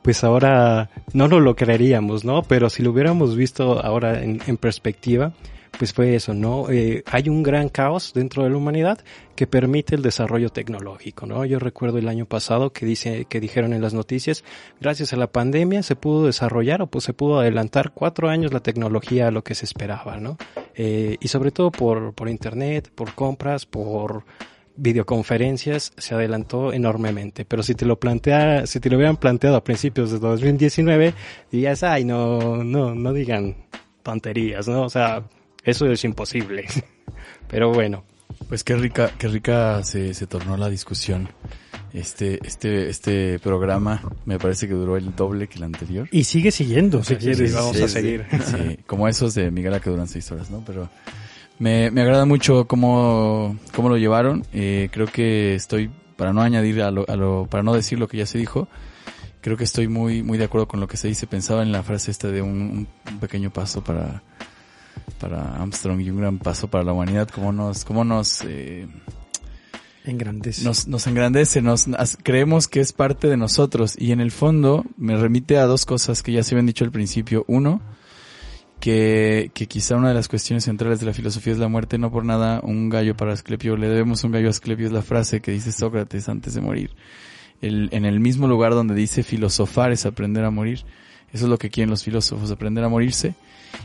pues ahora no lo, lo creeríamos, ¿no? Pero si lo hubiéramos visto ahora en, en perspectiva, pues fue eso, ¿no? Eh, hay un gran caos dentro de la humanidad que permite el desarrollo tecnológico, ¿no? Yo recuerdo el año pasado que dice, que dijeron en las noticias, gracias a la pandemia se pudo desarrollar o pues se pudo adelantar cuatro años la tecnología a lo que se esperaba, ¿no? Eh, y sobre todo por, por internet, por compras, por videoconferencias se adelantó enormemente. Pero si te lo plantea, si te lo hubieran planteado a principios de 2019, dirías, ay, no, no, no digan tonterías, ¿no? O sea, eso es imposible. Pero bueno. Pues qué rica, qué rica se, se tornó la discusión. Este, este, este programa me parece que duró el doble que el anterior. Y sigue siguiendo, si quieres. vamos a seguir. Sí, como esos de Miguel que duran seis horas, ¿no? Pero me, me agrada mucho cómo, cómo lo llevaron. Eh, creo que estoy, para no añadir a lo, a lo, para no decir lo que ya se dijo, creo que estoy muy, muy de acuerdo con lo que se dice. Pensaba en la frase esta de un, un pequeño paso para, para Armstrong y un gran paso para la humanidad, como nos, cómo nos, eh, engrandece. Nos, nos engrandece, nos, creemos que es parte de nosotros y en el fondo me remite a dos cosas que ya se habían dicho al principio. Uno, que, que quizá una de las cuestiones centrales de la filosofía es la muerte, no por nada un gallo para Asclepio, le debemos un gallo a Asclepio, es la frase que dice Sócrates antes de morir. El, en el mismo lugar donde dice filosofar es aprender a morir Eso es lo que quieren los filósofos, aprender a morirse.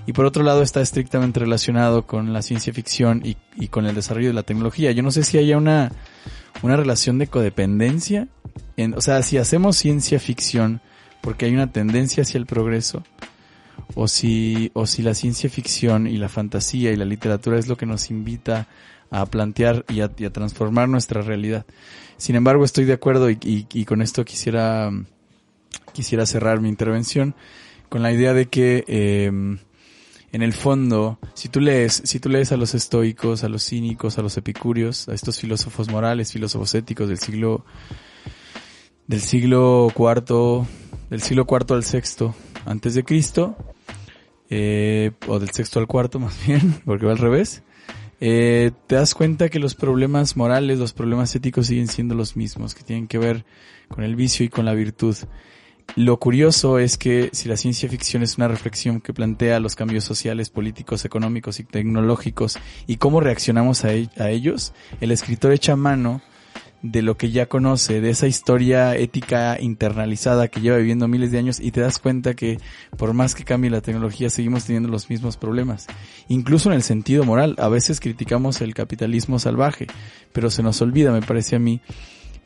Y por otro lado está estrictamente relacionado con la ciencia ficción y, con el desarrollo de la tecnología. Yo no sé si haya una, una relación de codependencia. En, o sea, si hacemos ciencia ficción porque hay una tendencia hacia el progreso, o si, o si la ciencia ficción y la fantasía y la literatura es lo que nos invita a plantear y a, y a transformar nuestra realidad. Sin embargo, estoy de acuerdo y, y, y, con esto quisiera, quisiera cerrar mi intervención con la idea de que eh, en el fondo, si tú lees, si tú lees a los estoicos, a los cínicos, a los epicúreos, a estos filósofos morales, filósofos éticos del siglo del siglo cuarto, del siglo cuarto al sexto antes de Cristo, eh, o del sexto al cuarto más bien, porque va al revés, eh, te das cuenta que los problemas morales, los problemas éticos siguen siendo los mismos, que tienen que ver con el vicio y con la virtud. Lo curioso es que si la ciencia ficción es una reflexión que plantea los cambios sociales, políticos, económicos y tecnológicos y cómo reaccionamos a, e a ellos, el escritor echa mano de lo que ya conoce, de esa historia ética internalizada que lleva viviendo miles de años y te das cuenta que por más que cambie la tecnología seguimos teniendo los mismos problemas. Incluso en el sentido moral, a veces criticamos el capitalismo salvaje, pero se nos olvida, me parece a mí,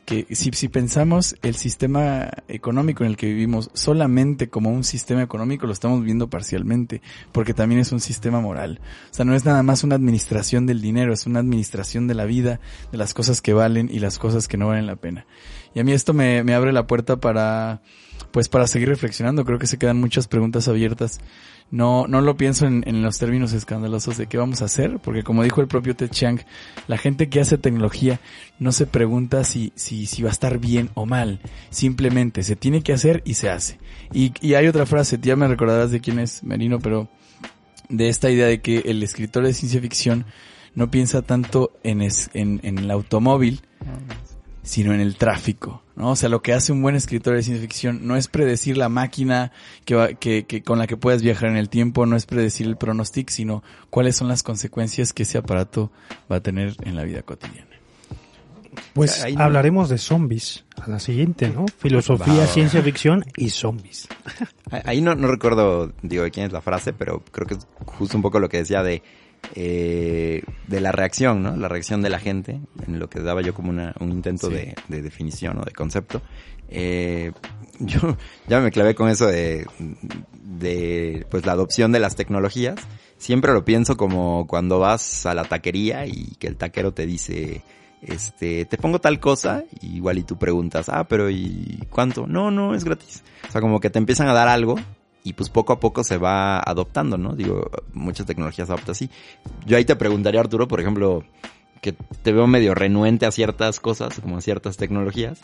que si, si pensamos el sistema económico en el que vivimos solamente como un sistema económico, lo estamos viendo parcialmente, porque también es un sistema moral. O sea, no es nada más una administración del dinero, es una administración de la vida, de las cosas que valen y las cosas que no valen la pena. Y a mí esto me, me abre la puerta para, pues para seguir reflexionando. Creo que se quedan muchas preguntas abiertas no, no lo pienso en, los términos escandalosos de qué vamos a hacer, porque como dijo el propio Ted Chiang, la gente que hace tecnología no se pregunta si, si, si va a estar bien o mal, simplemente se tiene que hacer y se hace. Y, y hay otra frase, ya me recordarás de quién es Merino, pero de esta idea de que el escritor de ciencia ficción no piensa tanto en, es, en, en el automóvil, sino en el tráfico, ¿no? O sea, lo que hace un buen escritor de ciencia ficción no es predecir la máquina que, va, que, que con la que puedas viajar en el tiempo, no es predecir el pronóstico, sino cuáles son las consecuencias que ese aparato va a tener en la vida cotidiana. Pues Ahí hablaremos no... de zombies a la siguiente, ¿no? Filosofía, wow. ciencia ficción y zombies. Ahí no, no recuerdo, digo, de quién es la frase, pero creo que es justo un poco lo que decía de eh, de la reacción, ¿no? La reacción de la gente, en lo que daba yo como una, un intento sí. de, de, definición o de concepto. Eh, yo ya me clavé con eso de, de, pues la adopción de las tecnologías. Siempre lo pienso como cuando vas a la taquería y que el taquero te dice, este, te pongo tal cosa, y igual y tú preguntas, ah, pero ¿y cuánto? No, no, es gratis. O sea, como que te empiezan a dar algo y pues poco a poco se va adoptando, ¿no? Digo, muchas tecnologías adoptan así. Yo ahí te preguntaría, Arturo, por ejemplo, que te veo medio renuente a ciertas cosas, como a ciertas tecnologías.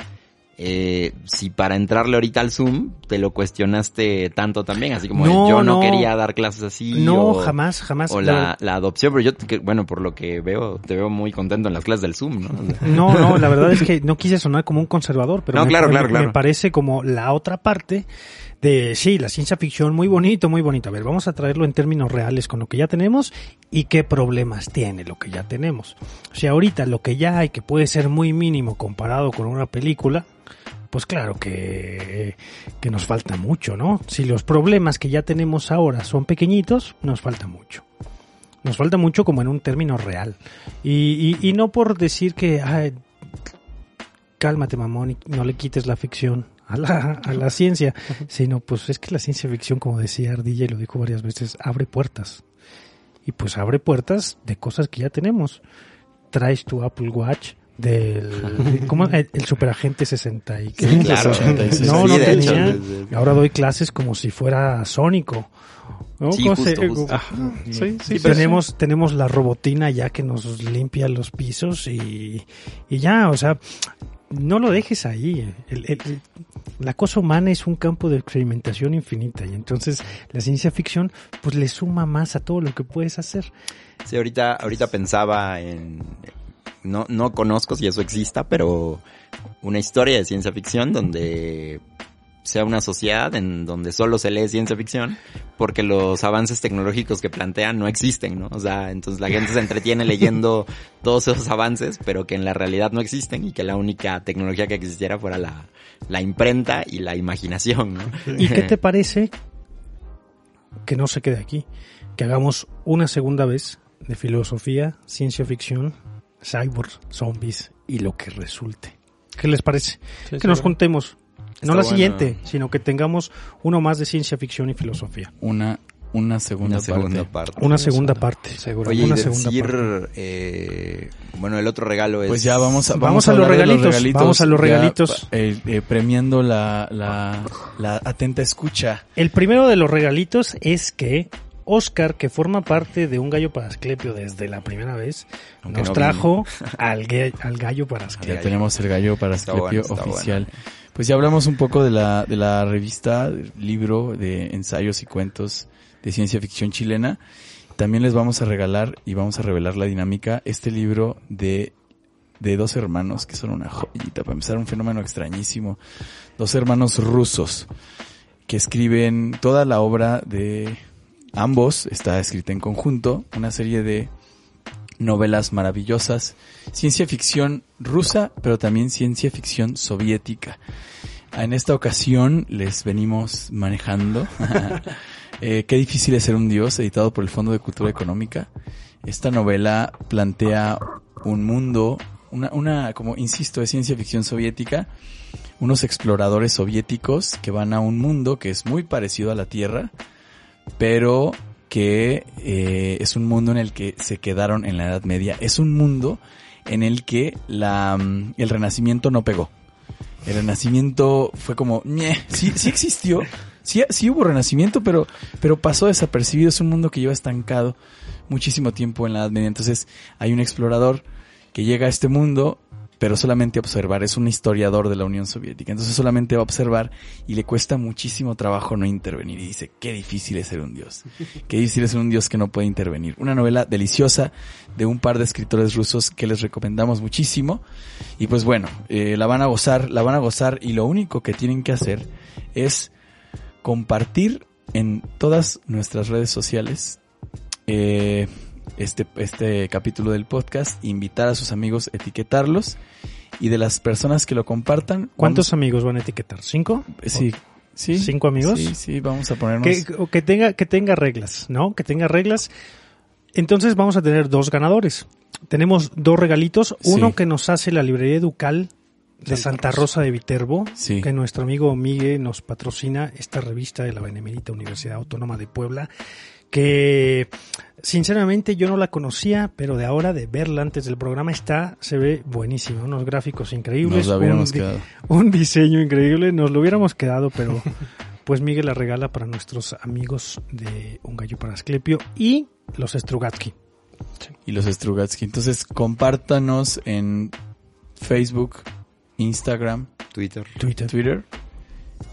Eh, si para entrarle ahorita al Zoom te lo cuestionaste tanto también, así como no, yo no, no, quería dar clases así. No, o, jamás, jamás. O la, la, adopción, pero yo, que, bueno, por lo que veo, te veo muy contento en las clases del Zoom, ¿no? No, no, la verdad es que no quise sonar como un conservador, pero no, me, claro, me, claro, claro. me parece como la otra parte de sí, la ciencia ficción muy bonito, muy bonito. A ver, vamos a traerlo en términos reales con lo que ya tenemos y qué problemas tiene lo que ya tenemos. O sea, ahorita lo que ya hay que puede ser muy mínimo comparado con una película, pues claro que, que nos falta mucho, ¿no? Si los problemas que ya tenemos ahora son pequeñitos, nos falta mucho. Nos falta mucho como en un término real. Y, y, y no por decir que, ay, cálmate mamón y no le quites la ficción a la, a la ciencia, sino pues es que la ciencia ficción, como decía Ardilla y lo dijo varias veces, abre puertas. Y pues abre puertas de cosas que ya tenemos. Traes tu Apple Watch del ¿cómo? el, el superagente 60 y que sí, claro, no no tenía hecho, ahora doy clases como si fuera sónico ¿no? Sí, justo, se, justo. Ah, sí, sí, tenemos tenemos la robotina ya que nos limpia los pisos y, y ya o sea no lo dejes ahí. El, el, la cosa humana es un campo de experimentación infinita y entonces la ciencia ficción pues le suma más a todo lo que puedes hacer. Sí, ahorita, ahorita pensaba en, no, no conozco si eso exista, pero una historia de ciencia ficción donde sea una sociedad en donde solo se lee ciencia ficción porque los avances tecnológicos que plantean no existen, ¿no? O sea, entonces la gente se entretiene leyendo todos esos avances, pero que en la realidad no existen y que la única tecnología que existiera fuera la, la imprenta y la imaginación, ¿no? ¿Y qué te parece que no se quede aquí? Que hagamos una segunda vez de filosofía, ciencia ficción, cyborgs, zombies y lo que resulte. ¿Qué les parece? Sí, que nos juntemos. No la siguiente, sino que tengamos uno más de ciencia ficción y filosofía. Una, una segunda, Una segunda parte. parte. Una segunda parte. Seguro. Oye, una y segunda decir, parte. eh, bueno, el otro regalo es... Pues ya vamos a, Vamos a los regalitos, vamos a los ya, regalitos. eh, eh, premiando la, la, la atenta escucha. El primero de los regalitos es que Oscar, que forma parte de un gallo para Asclepio desde la primera vez, Aunque nos no trajo al, gallo para Asclepio. Ya tenemos el gallo para Asclepio bueno, oficial. bueno. Pues ya hablamos un poco de la, de la revista, del libro de ensayos y cuentos de ciencia ficción chilena. También les vamos a regalar y vamos a revelar la dinámica este libro de, de dos hermanos que son una joyita. Para empezar, un fenómeno extrañísimo. Dos hermanos rusos que escriben toda la obra de ambos, está escrita en conjunto, una serie de novelas maravillosas, ciencia ficción rusa, pero también ciencia ficción soviética. En esta ocasión les venimos manejando eh, Qué difícil es ser un dios, editado por el Fondo de Cultura Económica. Esta novela plantea un mundo, una, una, como insisto, de ciencia ficción soviética, unos exploradores soviéticos que van a un mundo que es muy parecido a la Tierra, pero que eh, es un mundo en el que se quedaron en la Edad Media. Es un mundo en el que la, mm, el renacimiento no pegó. El renacimiento fue como, sí, sí existió, sí, sí hubo renacimiento, pero, pero pasó desapercibido. Es un mundo que lleva estancado muchísimo tiempo en la Edad Media. Entonces hay un explorador que llega a este mundo, pero solamente observar. Es un historiador de la Unión Soviética. Entonces solamente va a observar y le cuesta muchísimo trabajo no intervenir. Y dice, qué difícil es ser un dios. Qué difícil es ser un dios que no puede intervenir. Una novela deliciosa de un par de escritores rusos que les recomendamos muchísimo. Y pues bueno, eh, la van a gozar, la van a gozar y lo único que tienen que hacer es compartir en todas nuestras redes sociales eh, este, este capítulo del podcast, invitar a sus amigos, etiquetarlos y de las personas que lo compartan. ¿Cuántos amigos van a etiquetar? ¿Cinco? vamos- Sí, sí. ¿Cinco amigos? Sí, sí, vamos a ponernos. Que, o que tenga, que tenga reglas, ¿no? Que tenga reglas. Entonces vamos a tener dos ganadores. Tenemos dos regalitos. Uno Sí. que nos hace la librería Educal de Santa Rosa de Viterbo, Sí. que nuestro amigo Miguel nos patrocina esta revista de la Benemérita Universidad Autónoma de Puebla, que sinceramente yo no la conocía, pero de ahora de verla antes del programa está, se ve buenísima, unos gráficos increíbles, Nos la hubiéramos un, di- quedado. un diseño increíble, nos lo hubiéramos quedado, pero pues Miguel la regala para nuestros amigos de Un Gallo para Asclepio y los Strugatsky. Y los Strugatsky. Entonces, compártanos en Facebook, Instagram, Twitter. Twitter. Twitter.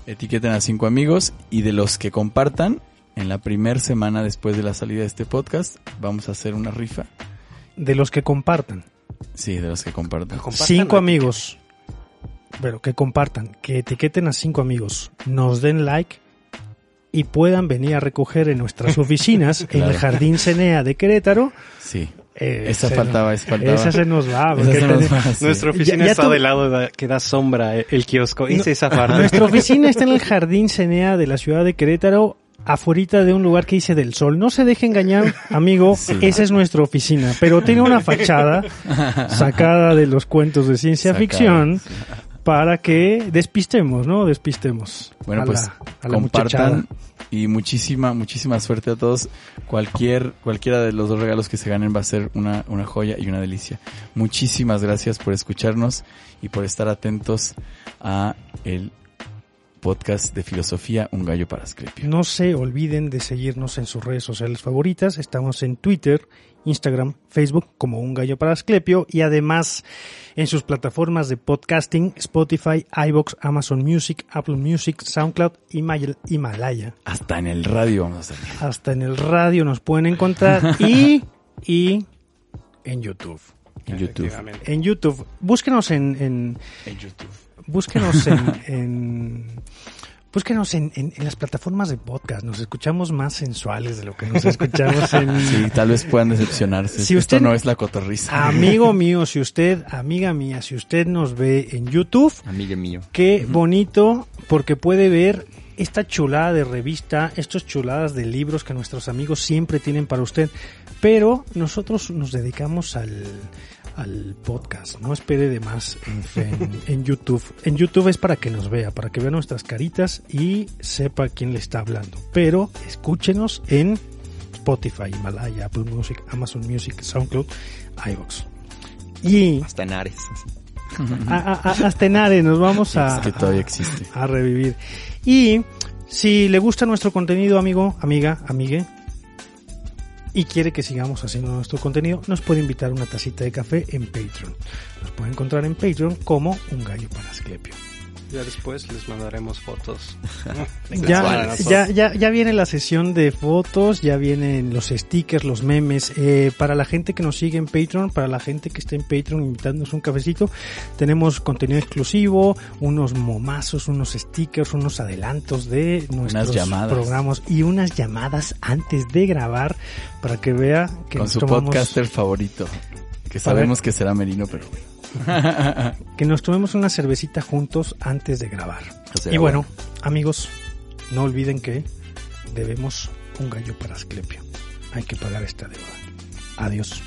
Etiqueten a cinco amigos y de los que compartan, en la primera semana después de la salida de este podcast, vamos a hacer una rifa. De los que compartan. Sí, de los que compartan. cinco amigos. Pero que compartan, que etiqueten a cinco amigos, nos den like y puedan venir a recoger en nuestras oficinas en el. Jardín Cenea de Querétaro. Sí. Eh, Esa faltaba, esa faltaba. Esa se nos va. Se nos ten- va, sí. Nuestra oficina Ya- ya está tu- del lado de- que da sombra eh, el kiosco. Es esa parte. Nuestra oficina está en el Jardín Cenea de la ciudad de Querétaro, afuera de un lugar que dice del sol. No se deje engañar, amigo, Sí. esa es nuestra oficina, pero tiene una fachada sacada de los cuentos de ciencia Sacada, ficción para que despistemos, ¿no? Despistemos. Bueno, a pues la- a la muchachada. compartan y muchísima, muchísima suerte a todos. Cualquier, cualquiera de los dos regalos que se ganen va a ser una, una joya y una delicia. Muchísimas gracias por escucharnos y por estar atentos a el podcast de filosofía Un Gallo para Asclepio. No se olviden de seguirnos en sus redes sociales favoritas. Estamos en Twitter, Instagram, Facebook como Un Gallo para Asclepio y además en sus plataformas de podcasting Spotify, iBox, Amazon Music, Apple Music, SoundCloud y Himal- Himalaya. Hasta en el radio vamos a salir. Hasta en el radio nos pueden encontrar y, y en YouTube. En YouTube. En YouTube. Búsquenos en, en En YouTube. Búsquenos en, en búsquenos en, en, en las plataformas de podcast. Nos escuchamos más sensuales de lo que nos escuchamos en... Sí, tal vez puedan decepcionarse. Si Esto usted- no es la cotorriza. Amigo mío, si usted, amiga mía, si usted nos ve en YouTube, Amigue mío. Qué bonito, porque puede ver esta chulada de revista, estas chuladas de libros que nuestros amigos siempre tienen para usted. Pero nosotros nos dedicamos al, al podcast. No espere de más en, en- en YouTube. En YouTube es para que nos vea, para que vea nuestras caritas y sepa quién le está hablando. Pero escúchenos en Spotify, Himalaya, Apple Music, Amazon Music, SoundCloud, iVoox. Y Hasta en Ares. a, a- a- hasta en Ares nos vamos a, Es que todavía existe. a revivir. Y si le gusta nuestro contenido, amigo, amiga, amigue, y quiere que sigamos haciendo nuestro contenido, nos puede invitar una tacita de café en Patreon. Nos puede encontrar en Patreon como un gallo para Asclepio. Ya después les mandaremos fotos. Ya, ya, ya, ya viene la sesión de fotos, ya vienen los stickers, los memes. Eh, para la gente que nos sigue en Patreon, para la gente que está en Patreon invitándonos un cafecito, tenemos contenido exclusivo, unos momazos, unos stickers, unos adelantos de nuestros programas y unas llamadas antes de grabar para que vea que Con nos su tomamos, podcaster favorito. Que sabemos que será Merino, pero que nos tomemos una cervecita juntos antes de grabar. O sea, Y bueno, amigos, no olviden que debemos un gallo para Asclepio. Hay que pagar esta deuda. Adiós.